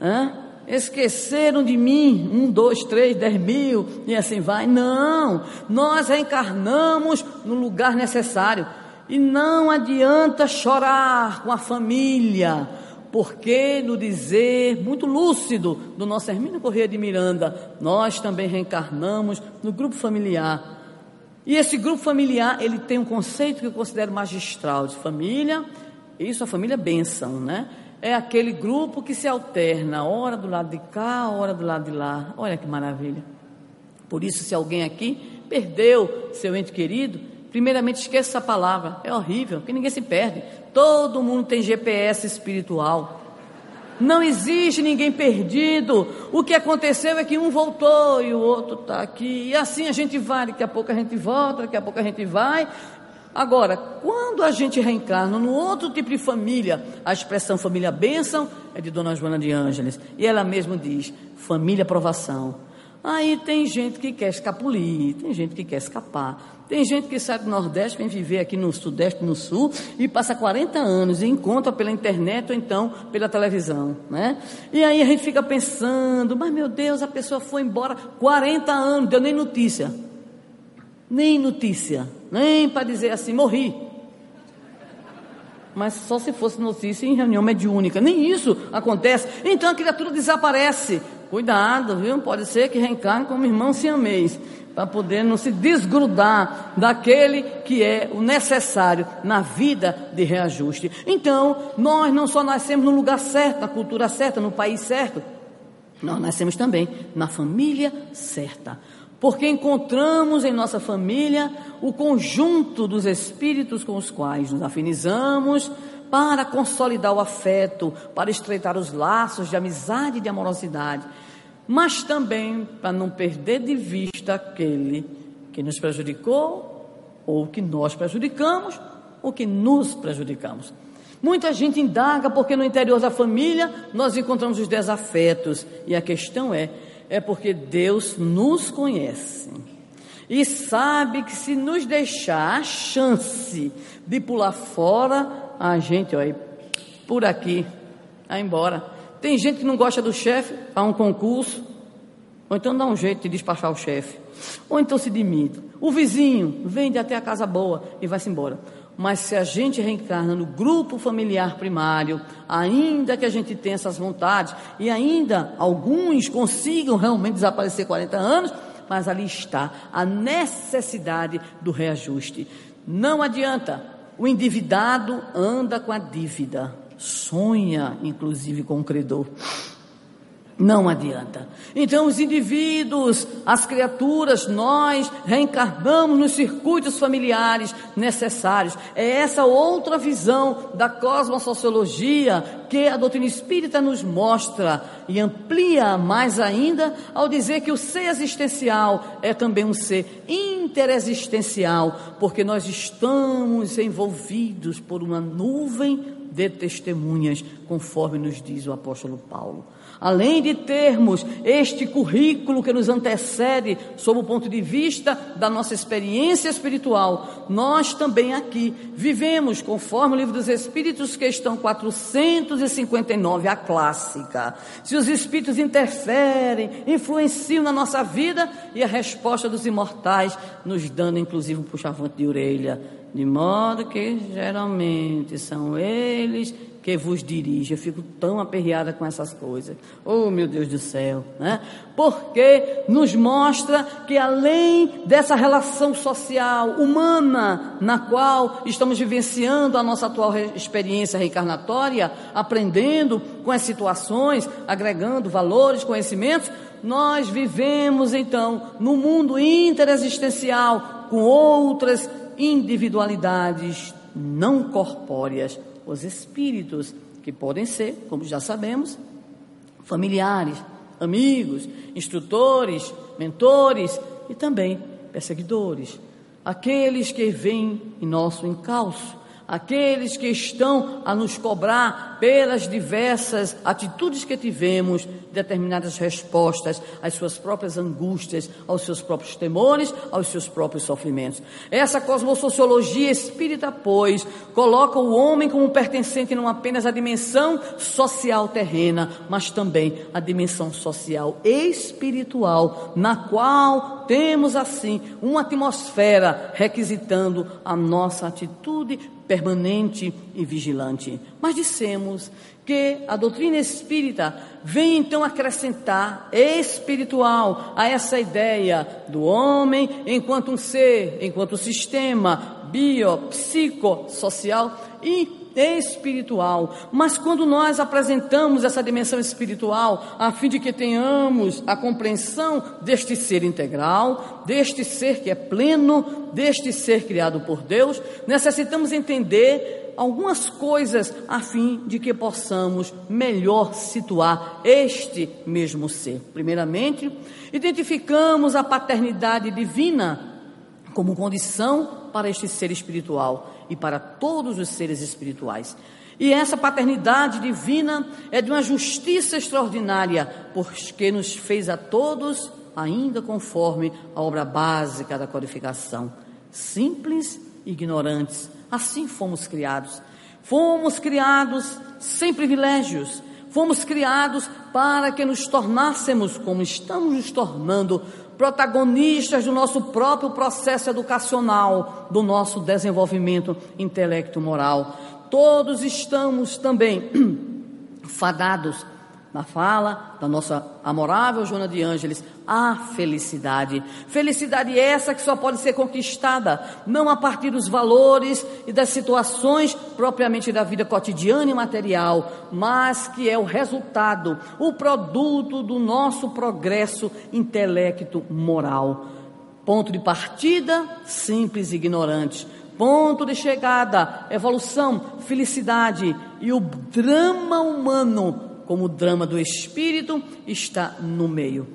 Hã? esqueceram de mim, um, dois, três, dez mil, e assim vai. Não, nós reencarnamos no lugar necessário. E não adianta chorar com a família, porque no dizer muito lúcido do nosso Hermínio Corrêa de Miranda, nós também reencarnamos no grupo familiar. E esse grupo familiar, ele tem um conceito que eu considero magistral de família, isso a família bênção, né? é aquele grupo que se alterna, hora do lado de cá, hora do lado de lá. Olha que maravilha. Por isso, se alguém aqui perdeu seu ente querido, primeiramente esqueça essa palavra. É horrível, que ninguém se perde. Todo mundo tem GPS espiritual. Não existe ninguém perdido. O que aconteceu é que um voltou e o outro está aqui. E assim a gente vai. Daqui a pouco a gente volta, daqui a pouco a gente vai. Agora, quando a gente reencarna no outro tipo de família, a expressão família bênção é de Dona Joana de Ângeles, e ela mesma diz família provação. Aí tem gente que quer escapulir, tem gente que quer escapar, tem gente que sai do Nordeste, vem viver aqui no Sudeste, no Sul, e passa 40 anos e encontra pela internet ou então pela televisão, né? E aí a gente fica pensando, mas meu Deus, a pessoa foi embora 40 anos, deu nem notícia. Nem notícia nem para dizer assim, morri. Mas só se fosse notícia em reunião mediúnica. Nem isso acontece. Então a criatura desaparece. Cuidado, viu? Pode ser que reencarne como irmão siamês. Para poder não se desgrudar daquele que é o necessário na vida de reajuste. Então, nós não só nascemos no lugar certo, na cultura certa, no país certo, nós nascemos também na família certa porque encontramos em nossa família o conjunto dos espíritos com os quais nos afinizamos para consolidar o afeto, para estreitar os laços de amizade e de amorosidade, mas também para não perder de vista aquele que nos prejudicou, ou que nós prejudicamos, ou que nos prejudicamos. Muita gente indaga porque no interior da família nós encontramos os desafetos, e a questão é é porque Deus nos conhece e sabe que se nos deixar a chance de pular fora, a gente, olha, por aqui, vai embora. Tem gente que não gosta do chefe, a um concurso, ou então dá um jeito de despachar o chefe, ou então se demite. O vizinho vende até a casa boa e vai-se embora. Mas se a gente reencarna no grupo familiar primário, ainda que a gente tenha essas vontades, e ainda alguns consigam realmente desaparecer 40 anos, mas ali está a necessidade do reajuste. Não adianta, o endividado anda com a dívida, sonha inclusive com o credor. Não adianta. Então, os indivíduos, as criaturas, nós reencarnamos nos circuitos familiares necessários. É essa outra visão da cosmosociologia que a doutrina espírita nos mostra e amplia mais ainda ao dizer que o ser existencial é também um ser interexistencial, porque nós estamos envolvidos por uma nuvem de testemunhas, conforme nos diz o apóstolo Paulo. Além de termos este currículo que nos antecede, sob o ponto de vista da nossa experiência espiritual, nós também aqui vivemos, conforme o livro dos Espíritos, questão 459, a clássica. Se os Espíritos interferem, influenciam na nossa vida, e a resposta dos imortais, nos dando inclusive um puxavante de orelha, de modo que geralmente são eles que vos dirige. Eu fico tão aperreada com essas coisas. Oh, meu Deus do céu, né? Porque nos mostra que além dessa relação social, humana, na qual estamos vivenciando a nossa atual experiência reencarnatória, aprendendo com as situações, agregando valores, conhecimentos, nós vivemos então no mundo interexistencial com outras individualidades não corpóreas os espíritos, que podem ser, como já sabemos, familiares, amigos, instrutores, mentores e também perseguidores, aqueles que vêm em nosso encalço, aqueles que estão a nos cobrar pelas diversas atitudes que tivemos, determinadas respostas às suas próprias angústias, aos seus próprios temores, aos seus próprios sofrimentos. Essa cosmossociologia espírita, pois, coloca o homem como pertencente não apenas à dimensão social terrena, mas também à dimensão social espiritual, na qual temos assim uma atmosfera requisitando a nossa atitude permanente e vigilante. Mas dissemos que a doutrina espírita vem então acrescentar espiritual a essa ideia do homem enquanto um ser, enquanto sistema biopsicossocial e espiritual. Mas quando nós apresentamos essa dimensão espiritual, a fim de que tenhamos a compreensão deste ser integral, deste ser que é pleno, deste ser criado por Deus, necessitamos entender algumas coisas a fim de que possamos melhor situar este mesmo ser. Primeiramente, identificamos a paternidade divina como condição para este ser espiritual e para todos os seres espirituais. E essa paternidade divina é de uma justiça extraordinária, porque nos fez a todos ainda conforme a obra básica da codificação. Simples e ignorantes, assim fomos criados. Fomos criados sem privilégios, fomos criados para que nos tornássemos, como estamos nos tornando, protagonistas do nosso próprio processo educacional, do nosso desenvolvimento intelecto-moral. Todos estamos também fadados na fala da nossa amorável Joana de Ângeles, a felicidade. Felicidade essa que só pode ser conquistada não a partir dos valores e das situações propriamente da vida cotidiana e material, mas que é o resultado, o produto do nosso progresso intelecto moral. Ponto de partida, simples e ignorante. Ponto de chegada, evolução, felicidade e o drama humano como o drama do espírito, está no meio,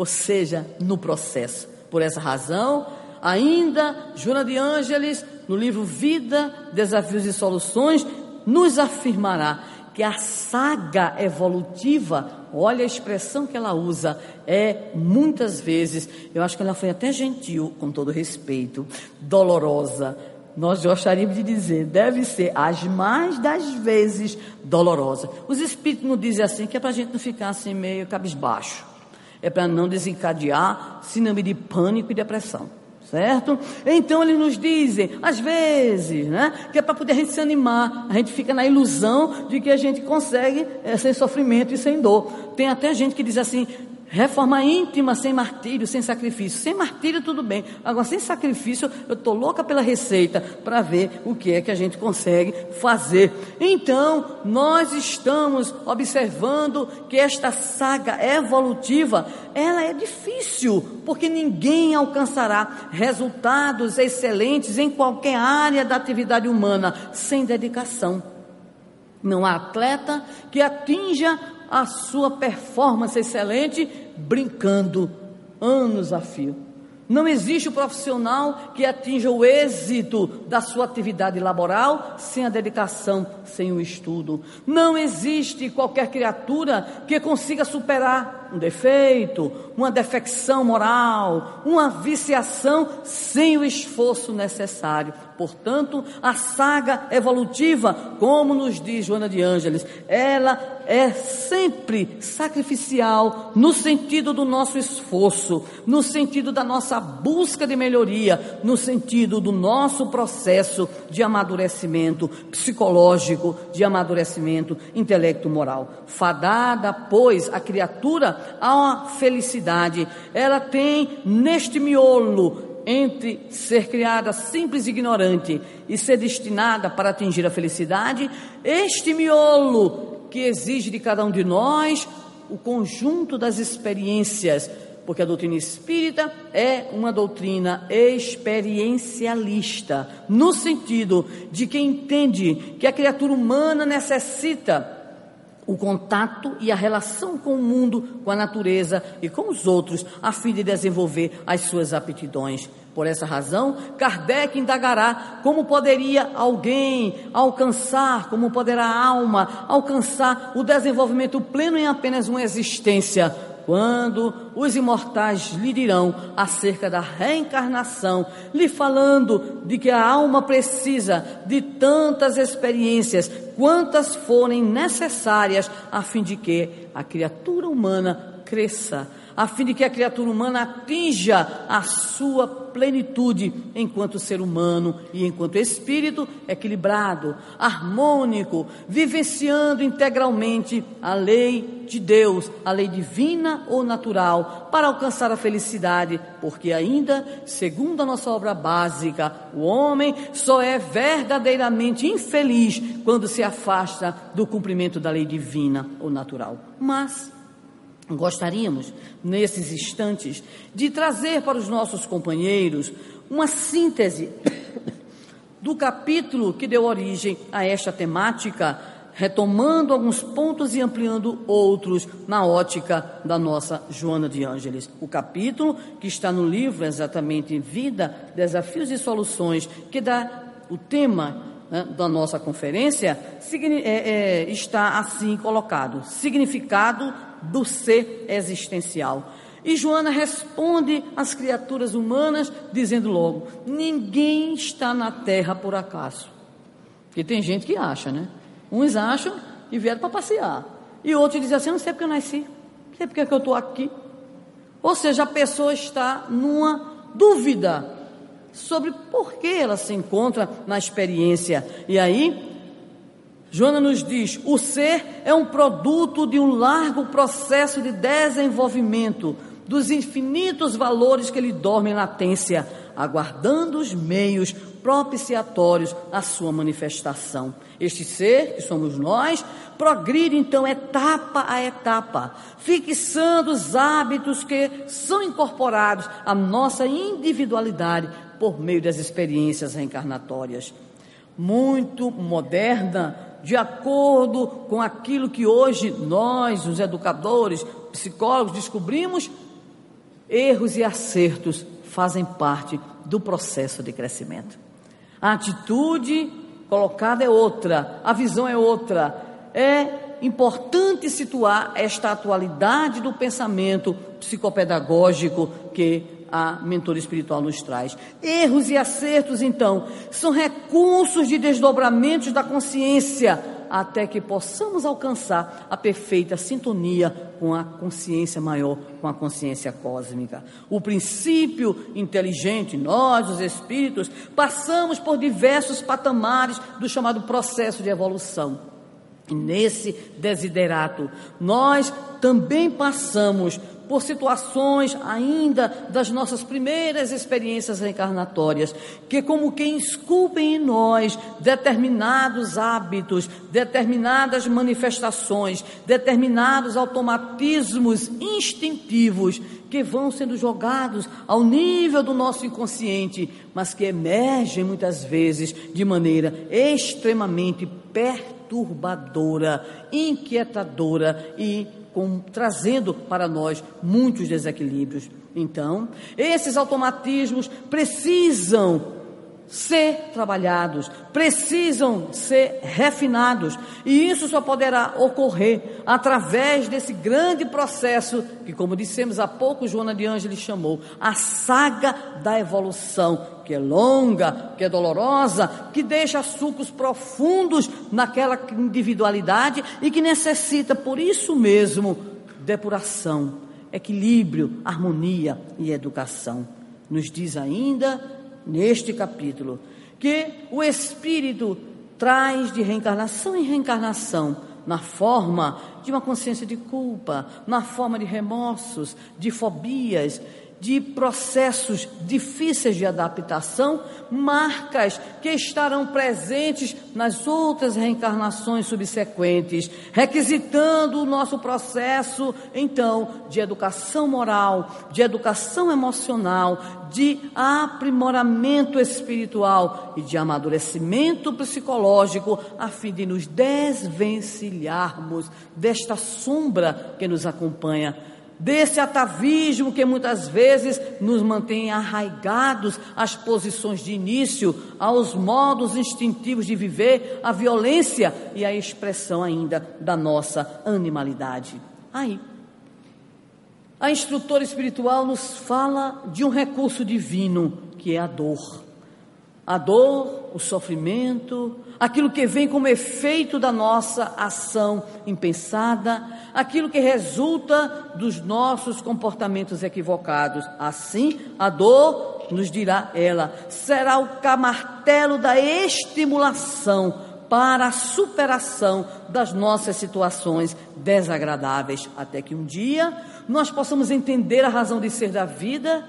ou seja, no processo. Por essa razão, ainda Joana de Ângeles, no livro Vida, Desafios e Soluções, nos afirmará que a saga evolutiva, olha a expressão que ela usa, é muitas vezes, eu acho que ela foi até gentil, com todo respeito, dolorosa. Nós gostaríamos de dizer, deve ser as mais das vezes dolorosa. Os espíritos não dizem assim, que é para a gente não ficar assim meio cabisbaixo. É para não desencadear síndrome de pânico e depressão certo? Então eles nos dizem, às vezes, né, que é para poder a gente se animar, a gente fica na ilusão de que a gente consegue é, sem sofrimento e sem dor. Tem até gente que diz assim, Reforma íntima sem martírio, sem sacrifício. Sem martírio, tudo bem. Agora, sem sacrifício, eu estou louca pela receita para ver o que é que a gente consegue fazer. Então, nós estamos observando que esta saga evolutiva, ela é difícil, porque ninguém alcançará resultados excelentes em qualquer área da atividade humana sem dedicação. Não há atleta que atinja a sua performance excelente brincando anos a fio. Não existe o profissional que atinja o êxito da sua atividade laboral sem a dedicação, sem o estudo. Não existe qualquer criatura que consiga superar um defeito, uma defecção moral, uma viciação sem o esforço necessário. Portanto, a saga evolutiva, como nos diz Joana de Ângeles, ela é sempre sacrificial no sentido do nosso esforço, no sentido da nossa busca de melhoria, no sentido do nosso processo de amadurecimento psicológico, de amadurecimento intelecto-moral. Fadada, pois, a criatura a uma felicidade, ela tem neste miolo entre ser criada simples e ignorante e ser destinada para atingir a felicidade, este miolo que exige de cada um de nós o conjunto das experiências, porque a doutrina espírita é uma doutrina experiencialista, no sentido de que entende que a criatura humana necessita o contato e a relação com o mundo, com a natureza e com os outros, a fim de desenvolver as suas aptidões. Por essa razão, Kardec indagará como poderia alguém alcançar, como poderá a alma alcançar o desenvolvimento pleno em apenas uma existência, quando os imortais lhe dirão acerca da reencarnação, lhe falando de que a alma precisa de tantas experiências quantas forem necessárias a fim de que a criatura humana cresça a fim de que a criatura humana atinja a sua plenitude enquanto ser humano e enquanto espírito equilibrado, harmônico, vivenciando integralmente a lei de Deus, a lei divina ou natural, para alcançar a felicidade, porque ainda, segundo a nossa obra básica, o homem só é verdadeiramente infeliz quando se afasta do cumprimento da lei divina ou natural. Mas Gostaríamos, nesses instantes, de trazer para os nossos companheiros uma síntese do capítulo que deu origem a esta temática, retomando alguns pontos e ampliando outros na ótica da nossa Joana de Ângeles. O capítulo que está no livro exatamente Vida, Desafios e Soluções, que dá o tema né, da nossa conferência, é, é, está assim colocado: significado do ser existencial. E Joana responde às criaturas humanas, dizendo logo: ninguém está na terra por acaso. Porque tem gente que acha, né? Uns acham e vieram para passear. E outros dizem assim: não sei porque eu nasci, não sei porque eu estou aqui. Ou seja, a pessoa está numa dúvida sobre por que ela se encontra na experiência. E aí Joana nos diz: o ser é um produto de um largo processo de desenvolvimento dos infinitos valores que lhe dormem em latência, aguardando os meios propiciatórios à sua manifestação. Este ser, que somos nós, progride então etapa a etapa, fixando os hábitos que são incorporados à nossa individualidade por meio das experiências reencarnatórias. Muito moderna de acordo com aquilo que hoje nós, os educadores, psicólogos, descobrimos, erros e acertos fazem parte do processo de crescimento. A atitude colocada é outra, a visão é outra. é importante situar esta atualidade do pensamento psicopedagógico que a mentora espiritual nos traz. Erros e acertos, então, são recursos de desdobramentos da consciência até que possamos alcançar a perfeita sintonia com a consciência maior, com a consciência cósmica. O princípio inteligente, nós, os espíritos, passamos por diversos patamares do chamado processo de evolução. E nesse desiderato, nós também passamos por situações ainda das nossas primeiras experiências reencarnatórias, que como quem esculpem em nós determinados hábitos, determinadas manifestações, determinados automatismos instintivos que vão sendo jogados ao nível do nosso inconsciente, mas que emergem muitas vezes de maneira extremamente perturbadora, inquietadora e com, trazendo para nós muitos desequilíbrios. Então, esses automatismos precisam ser trabalhados, precisam ser refinados, e isso só poderá ocorrer através desse grande processo que, como dissemos há pouco, Joana de Ângeles chamou a saga da evolução, que é longa, que é dolorosa, que deixa sucos profundos naquela individualidade e que necessita, por isso mesmo, depuração, equilíbrio, harmonia e educação. Nos diz ainda neste capítulo, que o Espírito traz de reencarnação em reencarnação, na forma de uma consciência de culpa, na forma de remorsos, de fobias, de processos difíceis de adaptação, marcas que estarão presentes nas outras reencarnações subsequentes, requisitando o nosso processo, então, de educação moral, de educação emocional, de aprimoramento espiritual e de amadurecimento psicológico, a fim de nos desvencilharmos desta sombra que nos acompanha desse atavismo que muitas vezes nos mantém arraigados às posições de início, aos modos instintivos de viver, à violência e à expressão ainda da nossa animalidade. Aí, a instrutora espiritual nos fala de um recurso divino que é a dor. A dor, o sofrimento, aquilo que vem como efeito da nossa ação impensada, aquilo que resulta dos nossos comportamentos equivocados. Assim, a dor, nos dirá ela, será o camartelo da estimulação para a superação das nossas situações desagradáveis, até que um dia nós possamos entender a razão de ser da vida,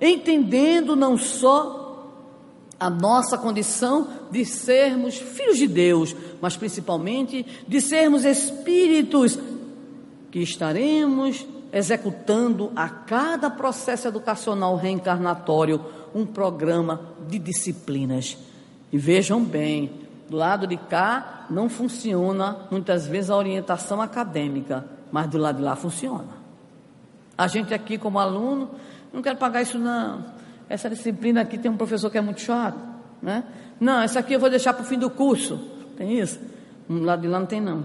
entendendo não só a nossa condição de sermos filhos de Deus, mas principalmente de sermos espíritos que estaremos executando a cada processo educacional reencarnatório um programa de disciplinas. E vejam bem, do lado de cá não funciona muitas vezes a orientação acadêmica, mas do lado de lá funciona. A gente aqui como aluno, não quero pagar isso não essa disciplina aqui tem um professor que é muito chato, né? Não, essa aqui eu vou deixar para o fim do curso. Tem isso? No lado de lá não tem não.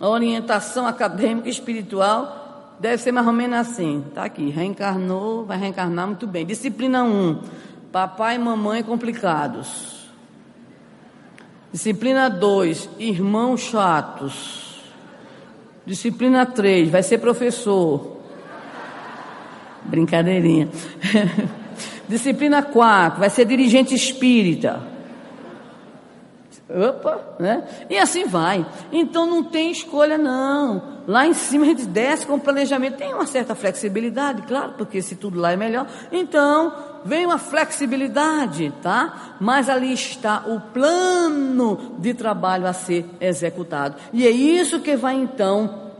A orientação acadêmica espiritual deve ser mais ou menos assim. Tá aqui, reencarnou, vai reencarnar muito bem. Disciplina 1, papai e mamãe complicados. Disciplina 2, irmãos chatos. Disciplina 3, vai ser professor. Brincadeirinha. Disciplina 4, vai ser dirigente espírita. Opa, né? E assim vai. Então não tem escolha, não. Lá em cima a gente desce com o planejamento. Tem uma certa flexibilidade, claro, porque se tudo lá é melhor. Então, vem uma flexibilidade, tá? Mas ali está o plano de trabalho a ser executado. E é isso que vai então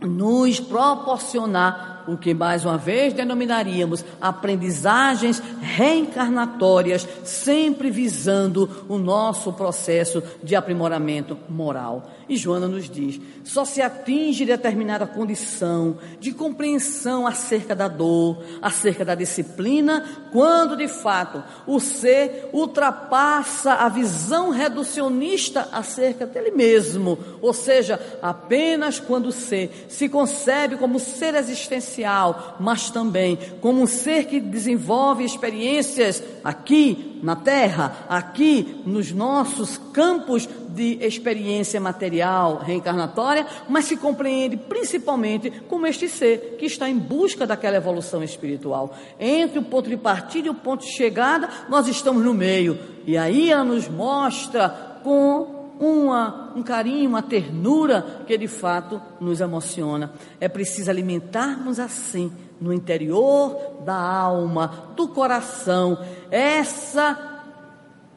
nos proporcionar o que mais uma vez denominaríamos aprendizagens reencarnatórias, sempre visando o nosso processo de aprimoramento moral. E Joana nos diz: só se atinge determinada condição de compreensão acerca da dor, acerca da disciplina, quando de fato o ser ultrapassa a visão reducionista acerca dele mesmo, ou seja, apenas quando o ser se concebe como ser existencial, mas também como um ser que desenvolve experiências aqui na Terra, aqui nos nossos campos de experiência material reencarnatória, mas se compreende principalmente como este ser que está em busca daquela evolução espiritual. Entre o ponto de partida e o ponto de chegada, nós estamos no meio. E aí ela nos mostra com uma, um carinho, uma ternura que de fato nos emociona. É preciso alimentarmos assim, no interior da alma, do coração, essa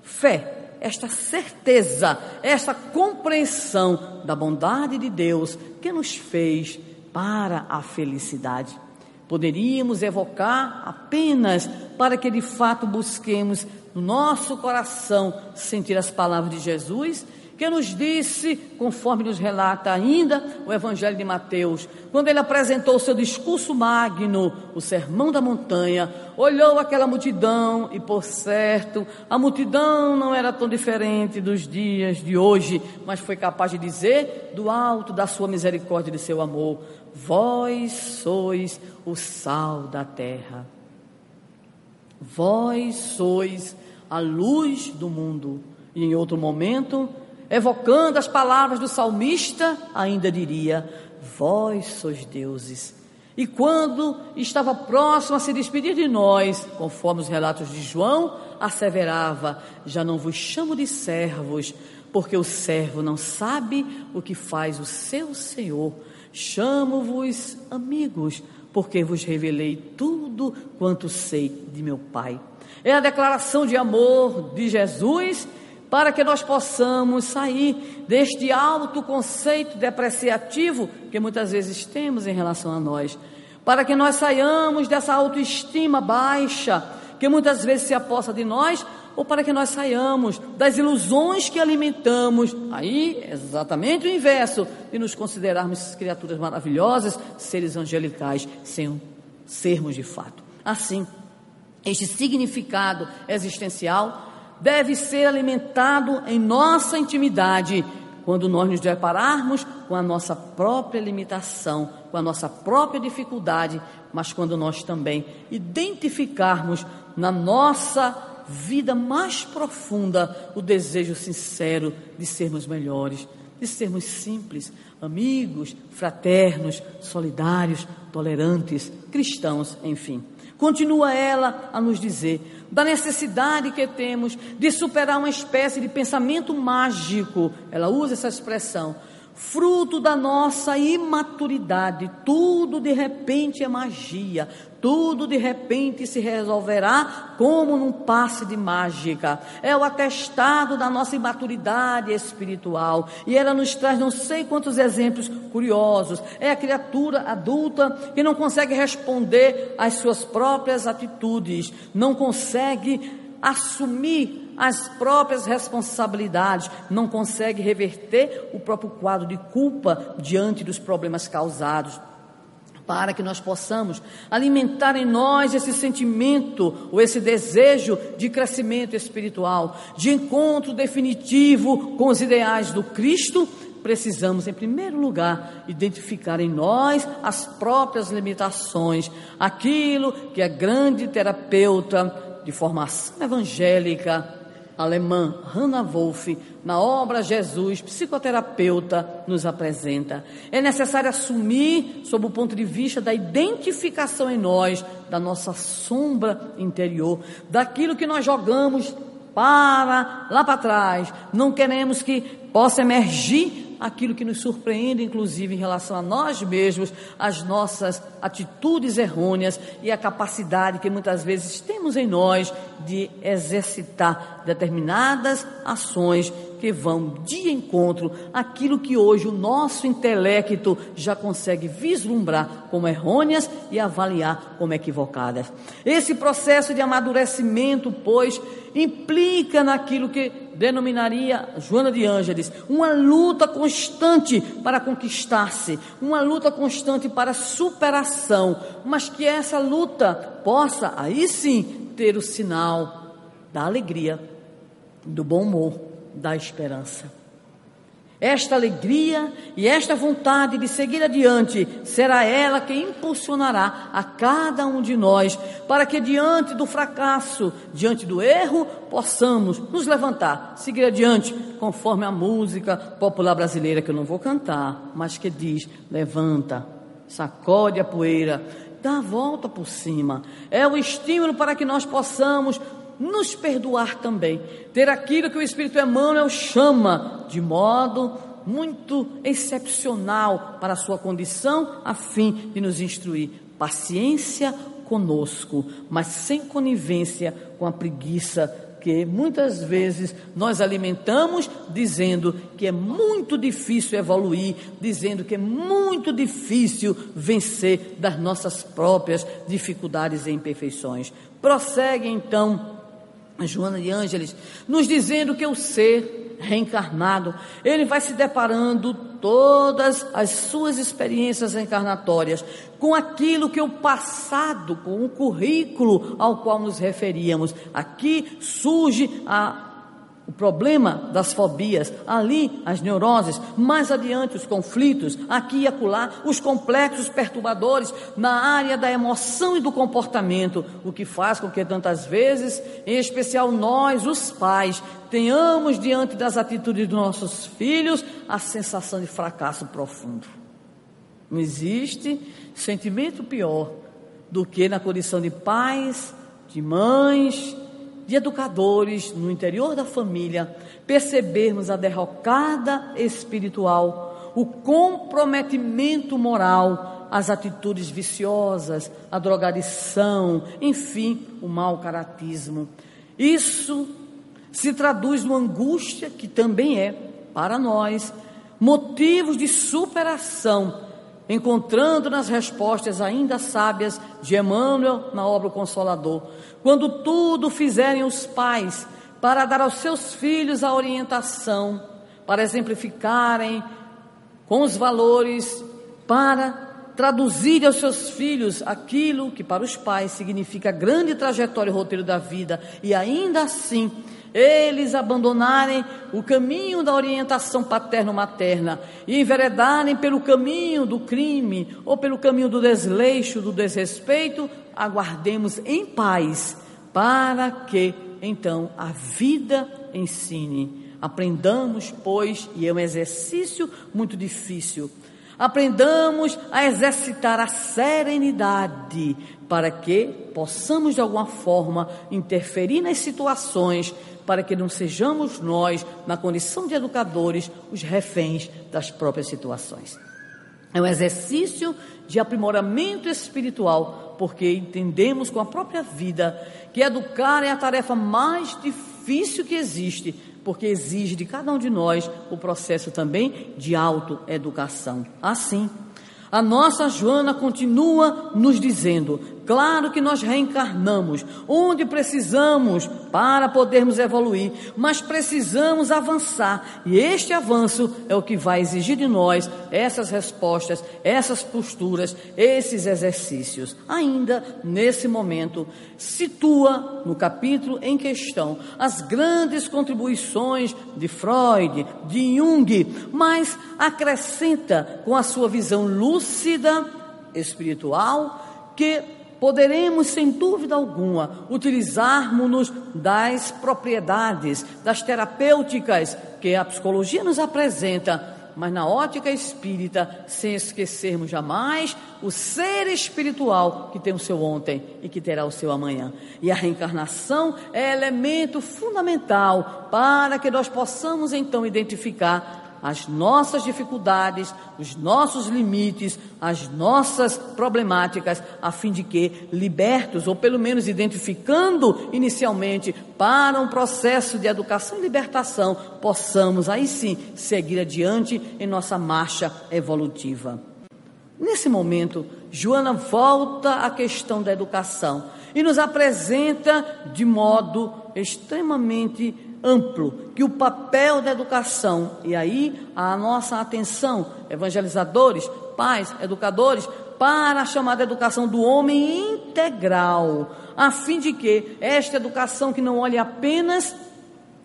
fé esta certeza, esta compreensão da bondade de Deus que nos fez para a felicidade. Poderíamos evocar apenas para que de fato busquemos no nosso coração sentir as palavras de Jesus que nos disse, conforme nos relata ainda o Evangelho de Mateus, quando ele apresentou o seu discurso magno, o Sermão da Montanha, olhou aquela multidão e, por certo, a multidão não era tão diferente dos dias de hoje, mas foi capaz de dizer, do alto da sua misericórdia e de seu amor: Vós sois o sal da terra, vós sois a luz do mundo. E em outro momento, evocando as palavras do salmista, ainda diria: Vós sois deuses. E quando estava próximo a se despedir de nós, conforme os relatos de João, asseverava: Já não vos chamo de servos, porque o servo não sabe o que faz o seu senhor. Chamo-vos amigos, porque vos revelei tudo quanto sei de meu Pai. É a declaração de amor de Jesus para que nós possamos sair deste alto conceito depreciativo que muitas vezes temos em relação a nós, para que nós saiamos dessa autoestima baixa que muitas vezes se aposta de nós, ou para que nós saiamos das ilusões que alimentamos, aí exatamente o inverso, de nos considerarmos criaturas maravilhosas, seres angelicais, sem sermos de fato. Assim, este significado existencial deve ser alimentado em nossa intimidade, quando nós nos depararmos com a nossa própria limitação, com a nossa própria dificuldade, mas quando nós também identificarmos na nossa vida mais profunda o desejo sincero de sermos melhores, de sermos simples, amigos, fraternos, solidários, tolerantes, cristãos, enfim. Continua ela a nos dizer da necessidade que temos de superar uma espécie de pensamento mágico. Ela usa essa expressão fruto da nossa imaturidade. Tudo de repente é magia, tudo de repente se resolverá como num passe de mágica. É o atestado da nossa imaturidade espiritual. E ela nos traz não sei quantos exemplos curiosos. É a criatura adulta que não consegue responder às suas próprias atitudes, não consegue assumir as próprias responsabilidades, não consegue reverter o próprio quadro de culpa diante dos problemas causados. Para que nós possamos alimentar em nós esse sentimento ou esse desejo de crescimento espiritual, de encontro definitivo com os ideais do Cristo, precisamos, em primeiro lugar, identificar em nós as próprias limitações, aquilo que a grande terapeuta de formação evangélica, alemã Hannah Wolff, na obra Jesus, psicoterapeuta, nos apresenta. É necessário assumir, sob o ponto de vista da identificação em nós, da nossa sombra interior, daquilo que nós jogamos para lá para trás. Não queremos que possa emergir aquilo que nos surpreende, inclusive em relação a nós mesmos, as nossas atitudes errôneas e a capacidade que muitas vezes temos em nós de exercitar determinadas ações que vão de encontro àquilo que hoje o nosso intelecto já consegue vislumbrar como errôneas e avaliar como equivocadas. Esse processo de amadurecimento, pois, implica naquilo que denominaria Joana de Ângeles uma luta constante para conquistar-se, uma luta constante para superação, mas que essa luta possa aí sim ter o sinal da alegria, do bom humor da esperança. Esta alegria e esta vontade de seguir adiante será ela que impulsionará a cada um de nós para que, diante do fracasso, diante do erro, possamos nos levantar, seguir adiante, conforme a música popular brasileira que eu não vou cantar, mas que diz: levanta, sacode a poeira, dá a volta por cima. É o estímulo para que nós possamos nos perdoar também, ter aquilo que o Espírito Emmanuel chama de modo muito excepcional para a sua condição, a fim de nos instruir. Paciência conosco, mas sem conivência com a preguiça que muitas vezes nós alimentamos dizendo que é muito difícil evoluir, dizendo que é muito difícil vencer das nossas próprias dificuldades e imperfeições. Prossegue então Joana de Ângeles, nos dizendo que o ser reencarnado, ele vai se deparando todas as suas experiências reencarnatórias com aquilo que o passado, com o currículo ao qual nos referíamos. Aqui surge a o problema das fobias, ali as neuroses, mais adiante os conflitos, aqui e acolá, os complexos perturbadores na área da emoção e do comportamento, o que faz com que tantas vezes, em especial nós, os pais, tenhamos diante das atitudes dos nossos filhos a sensação de fracasso profundo. Não existe sentimento pior do que na condição de pais, de mães, de educadores no interior da família, percebermos a derrocada espiritual, o comprometimento moral, as atitudes viciosas, a drogadição, enfim, o mau caratismo. Isso se traduz numa angústia que também é, para nós, motivos de superação encontrando nas respostas ainda sábias de Emmanuel na obra Consolador. Quando tudo fizerem os pais para dar aos seus filhos a orientação, para exemplificarem com os valores, para traduzir aos seus filhos aquilo que para os pais significa grande trajetória e roteiro da vida, e ainda assim eles abandonarem o caminho da orientação paterno-materna e enveredarem pelo caminho do crime ou pelo caminho do desleixo, do desrespeito, aguardemos em paz para que então a vida ensine. Aprendamos, pois, e é um exercício muito difícil, aprendamos a exercitar a serenidade para que possamos de alguma forma interferir nas situações para que não sejamos nós, na condição de educadores, os reféns das próprias situações. É um exercício de aprimoramento espiritual, porque entendemos com a própria vida que educar é a tarefa mais difícil que existe, porque exige de cada um de nós o processo também de autoeducação. Assim, a nossa Joana continua nos dizendo: Claro que nós reencarnamos onde precisamos para podermos evoluir, mas precisamos avançar e este avanço é o que vai exigir de nós essas respostas, essas posturas, esses exercícios. Ainda nesse momento, situa no capítulo em questão as grandes contribuições de Freud, de Jung, mas acrescenta com a sua visão lúcida, espiritual, que poderemos, sem dúvida alguma, utilizarmos-nos das propriedades, das terapêuticas que a psicologia nos apresenta, mas na ótica espírita, sem esquecermos jamais o ser espiritual que tem o seu ontem e que terá o seu amanhã. E a reencarnação é elemento fundamental para que nós possamos então identificar as nossas dificuldades, os nossos limites, as nossas problemáticas, a fim de que, libertos, ou pelo menos identificando inicialmente para um processo de educação e libertação, possamos aí sim seguir adiante em nossa marcha evolutiva. Nesse momento, Joana volta à questão da educação e nos apresenta de modo extremamente amplo que o papel da educação, e aí a nossa atenção, evangelizadores, pais, educadores, para a chamada educação do homem integral, a fim de que esta educação que não olhe apenas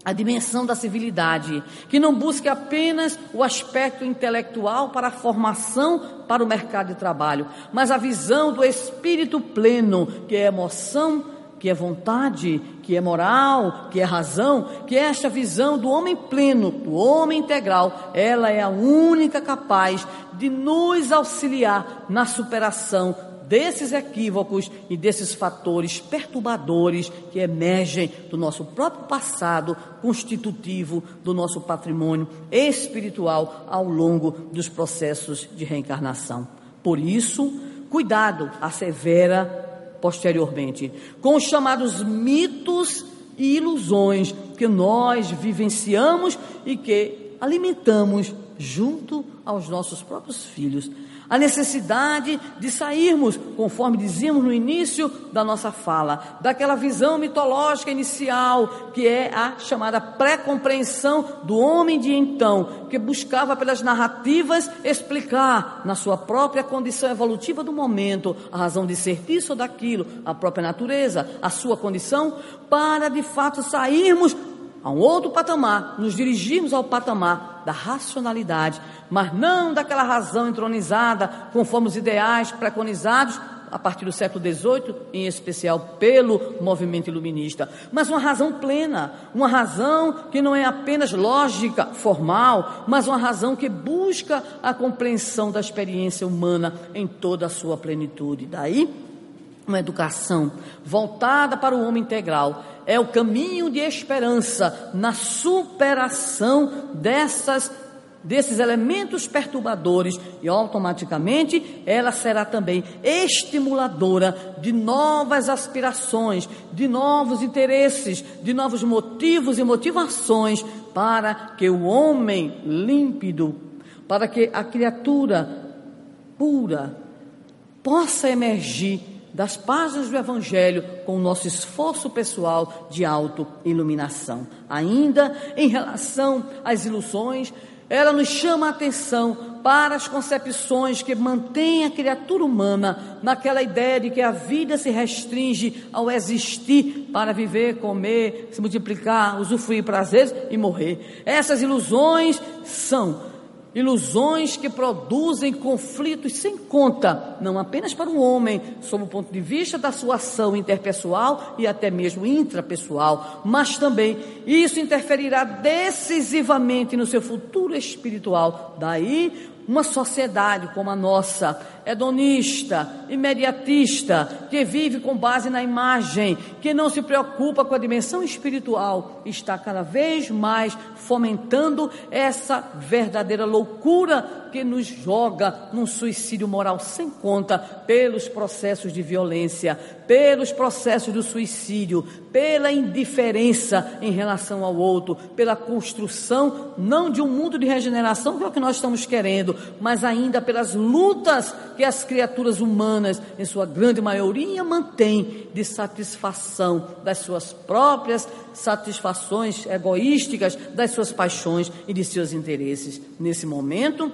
a dimensão da civilidade, que não busque apenas o aspecto intelectual para a formação para o mercado de trabalho, mas a visão do espírito pleno, que é emoção, que é vontade, que é moral, que é razão, que é esta visão do homem pleno, do homem integral, ela é a única capaz de nos auxiliar na superação desses equívocos e desses fatores perturbadores que emergem do nosso próprio passado constitutivo do nosso patrimônio espiritual ao longo dos processos de reencarnação. Por isso, cuidado, assevera posteriormente, com os chamados mitos e ilusões que nós vivenciamos e que alimentamos junto aos nossos próprios filhos. A necessidade de sairmos, conforme dizíamos no início da nossa fala, daquela visão mitológica inicial, que é a chamada pré-compreensão do homem de então, que buscava pelas narrativas explicar na sua própria condição evolutiva do momento a razão de ser disso ou daquilo, a própria natureza, a sua condição, para de fato sairmos a um outro patamar, nos dirigirmos ao patamar da racionalidade, mas não daquela razão entronizada conforme os ideais preconizados a partir do século XVIII, em especial pelo movimento iluminista, mas uma razão plena, uma razão que não é apenas lógica, formal, mas uma razão que busca a compreensão da experiência humana em toda a sua plenitude. Daí, uma educação voltada para o homem integral é o caminho de esperança na superação dessas desses elementos perturbadores e automaticamente ela será também estimuladora de novas aspirações, de novos interesses, de novos motivos e motivações para que o homem límpido, para que a criatura pura possa emergir das páginas do Evangelho com o nosso esforço pessoal de auto-iluminação. Ainda em relação às ilusões, ela nos chama a atenção para as concepções que mantêm a criatura humana naquela ideia de que a vida se restringe ao existir para viver, comer, se multiplicar, usufruir prazeres e morrer. Essas ilusões são Ilusões que produzem conflitos sem conta, não apenas para o homem, sob o ponto de vista da sua ação interpessoal e até mesmo intrapessoal, mas também isso interferirá decisivamente no seu futuro espiritual. Daí uma sociedade como a nossa, hedonista, imediatista, que vive com base na imagem, que não se preocupa com a dimensão espiritual, está cada vez mais fomentando essa verdadeira loucura que nos joga num suicídio moral sem conta pelos processos de violência, pelos processos do suicídio, pela indiferença em relação ao outro, pela construção não de um mundo de regeneração, que é o que nós estamos querendo, mas ainda pelas lutas que as criaturas humanas, em sua grande maioria, mantêm de satisfação das suas próprias satisfações egoísticas, das suas paixões e de seus interesses. Nesse momento,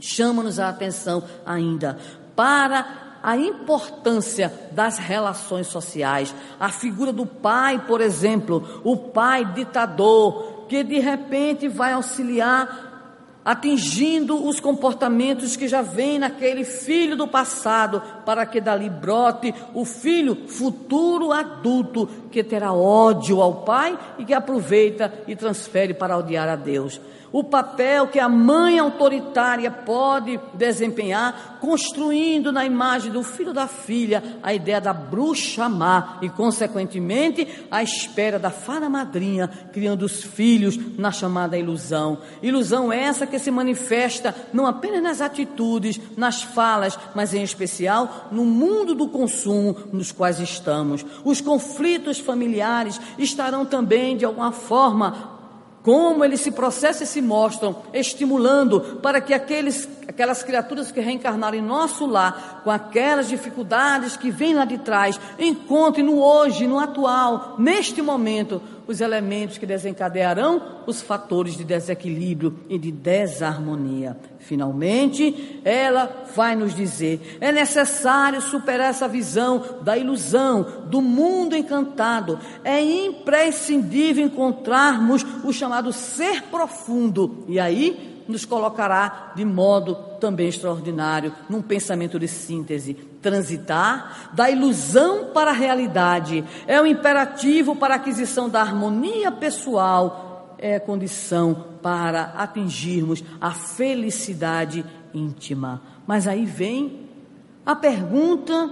chama-nos a atenção ainda para a importância das relações sociais. A figura do pai, por exemplo, o pai ditador, que de repente vai auxiliar atingindo os comportamentos que já vêm naquele filho do passado para que dali brote o filho futuro adulto que terá ódio ao pai e que aproveita e transfere para odiar a Deus o papel que a mãe autoritária pode desempenhar, construindo na imagem do filho da filha a ideia da bruxa má e, consequentemente, a espera da fada madrinha, criando os filhos na chamada ilusão. Ilusão essa que se manifesta não apenas nas atitudes, nas falas, mas em especial no mundo do consumo nos quais estamos. Os conflitos familiares estarão também, de alguma forma, como eles se processam e se mostram, estimulando para que aqueles, aquelas criaturas que reencarnaram em nosso lar, com aquelas dificuldades que vêm lá de trás, encontrem no hoje, no atual, neste momento, os elementos que desencadearão os fatores de desequilíbrio e de desarmonia. Finalmente, ela vai nos dizer: é necessário superar essa visão da ilusão, do mundo encantado. É imprescindível encontrarmos o chamado ser profundo. E aí nos colocará de modo também extraordinário num pensamento de síntese. Transitar da ilusão para a realidade é o imperativo para a aquisição da harmonia pessoal, é condição para atingirmos a felicidade íntima. Mas aí vem a pergunta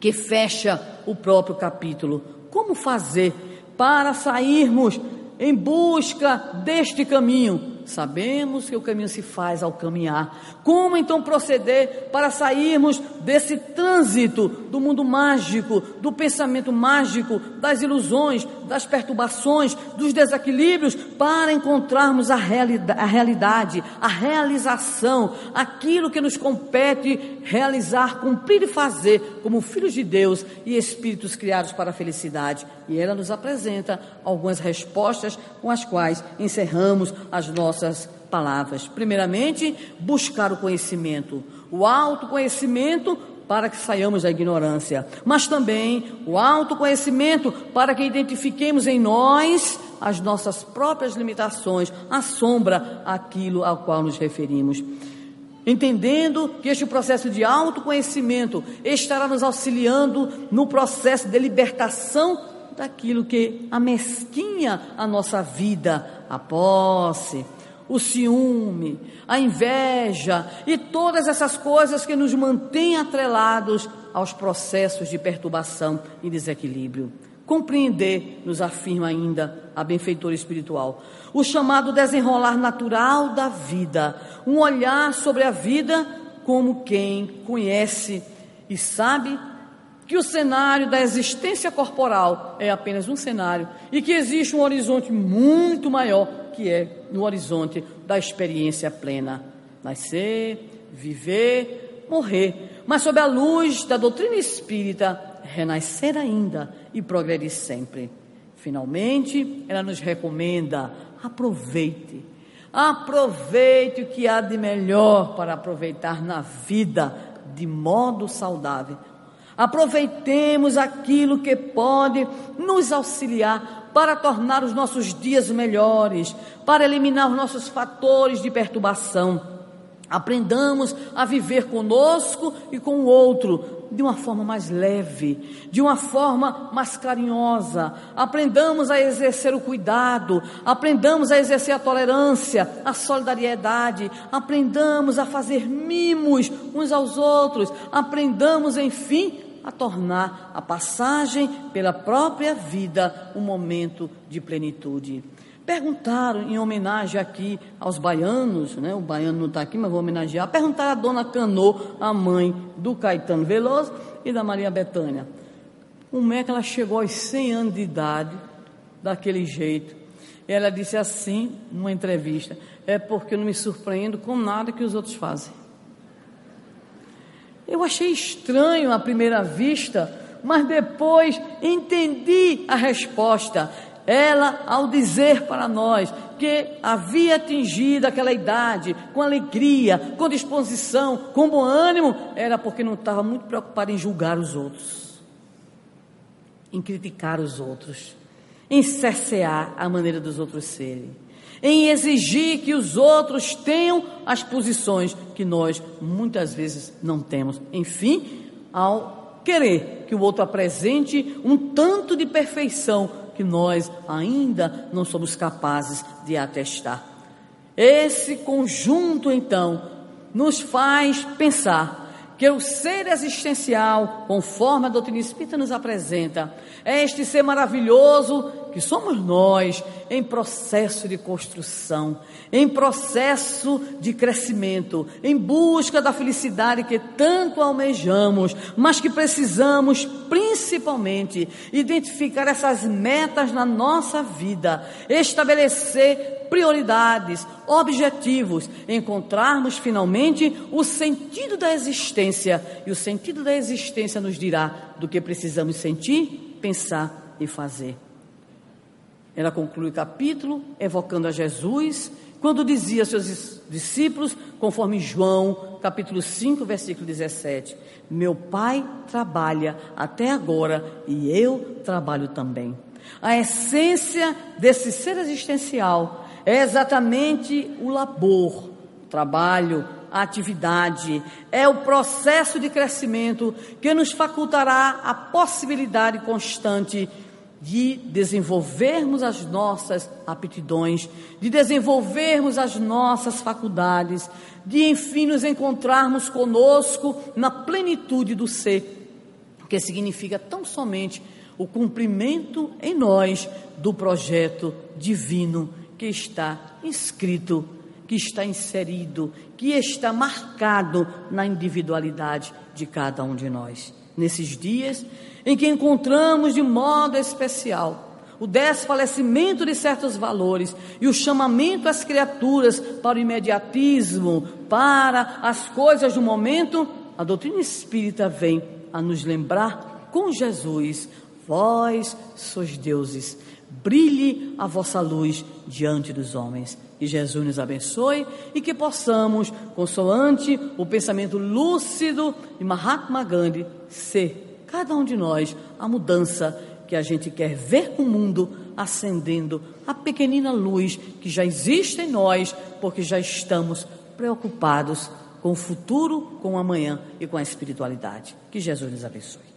que fecha o próprio capítulo: como fazer para sairmos em busca deste caminho? Sabemos que o caminho se faz ao caminhar. Como então proceder para sairmos desse trânsito do mundo mágico, do pensamento mágico, das ilusões, das perturbações, dos desequilíbrios, para encontrarmos a, a realidade, a realização, aquilo que nos compete realizar, cumprir e fazer como filhos de Deus e espíritos criados para a felicidade? E ela nos apresenta algumas respostas com as quais encerramos as nossas palavras. Primeiramente, buscar o conhecimento, o autoconhecimento para que saiamos da ignorância, mas também o autoconhecimento para que identifiquemos em nós as nossas próprias limitações, a sombra aquilo ao qual nos referimos. Entendendo que este processo de autoconhecimento estará nos auxiliando no processo de libertação daquilo que amesquinha a nossa vida, a posse, o ciúme, a inveja e todas essas coisas que nos mantêm atrelados aos processos de perturbação e desequilíbrio. Compreender, nos afirma ainda a benfeitora espiritual, o chamado desenrolar natural da vida, um olhar sobre a vida como quem conhece e sabe que o cenário da existência corporal é apenas um cenário e que existe um horizonte muito maior que é no horizonte da experiência plena. Nascer, viver, morrer, mas sob a luz da doutrina espírita, renascer ainda e progredir sempre. Finalmente, ela nos recomenda: aproveite, aproveite o que há de melhor para aproveitar na vida de modo saudável Aproveitemos aquilo que pode nos auxiliar para tornar os nossos dias melhores, para eliminar os nossos fatores de perturbação. Aprendamos a viver conosco e com o outro de uma forma mais leve, de uma forma mais carinhosa. Aprendamos a exercer o cuidado, aprendamos a exercer a tolerância, a solidariedade, aprendamos a fazer mimos uns aos outros, aprendamos, enfim, a tornar a passagem pela própria vida um momento de plenitude. Perguntaram em homenagem aqui aos baianos, né? o baiano não está aqui, mas vou homenagear. Perguntaram a dona Canô, a mãe do Caetano Veloso e da Maria Bethânia, como é que ela chegou aos 100 anos de idade daquele jeito. Ela disse assim, numa entrevista: é porque eu não me surpreendo com nada que os outros fazem. Eu achei estranho à primeira vista, mas depois entendi a resposta. Ela, ao dizer para nós que havia atingido aquela idade com alegria, com disposição, com bom ânimo, era porque não estava muito preocupada em julgar os outros, em criticar os outros, em cercear a maneira dos outros serem em exigir que os outros tenham as posições que nós muitas vezes não temos. Enfim, ao querer que o outro apresente um tanto de perfeição que nós ainda não somos capazes de atestar. Esse conjunto, então, nos faz pensar que o ser existencial, conforme a doutrina espírita nos apresenta, é este ser maravilhoso que somos nós em processo de construção, em processo de crescimento, em busca da felicidade que tanto almejamos, mas que precisamos principalmente identificar essas metas na nossa vida, estabelecer prioridades, objetivos, encontrarmos finalmente o sentido da existência. E o sentido da existência nos dirá do que precisamos sentir, pensar e fazer. Ela conclui o capítulo evocando a Jesus, quando dizia aos seus discípulos, conforme João, capítulo 5, versículo 17: Meu Pai trabalha até agora e eu trabalho também. A essência desse ser existencial é exatamente o labor, o trabalho, a atividade, é o processo de crescimento que nos facultará a possibilidade constante de desenvolvermos as nossas aptidões, de desenvolvermos as nossas faculdades, de enfim nos encontrarmos conosco na plenitude do ser, que significa tão somente o cumprimento em nós do projeto divino que está inscrito, que está inserido, que está marcado na individualidade de cada um de nós. Nesses dias em que encontramos de modo especial o desfalecimento de certos valores e o chamamento às criaturas para o imediatismo, para as coisas do momento, a doutrina espírita vem a nos lembrar com Jesus: vós sois deuses brilhe a vossa luz diante dos homens. Que Jesus nos abençoe e que possamos, consoante o pensamento lúcido de Mahatma Gandhi, ser, cada um de nós, a mudança que a gente quer ver no mundo acendendo a pequenina luz que já existe em nós, porque já estamos preocupados com o futuro, com o amanhã e com a espiritualidade. Que Jesus nos abençoe.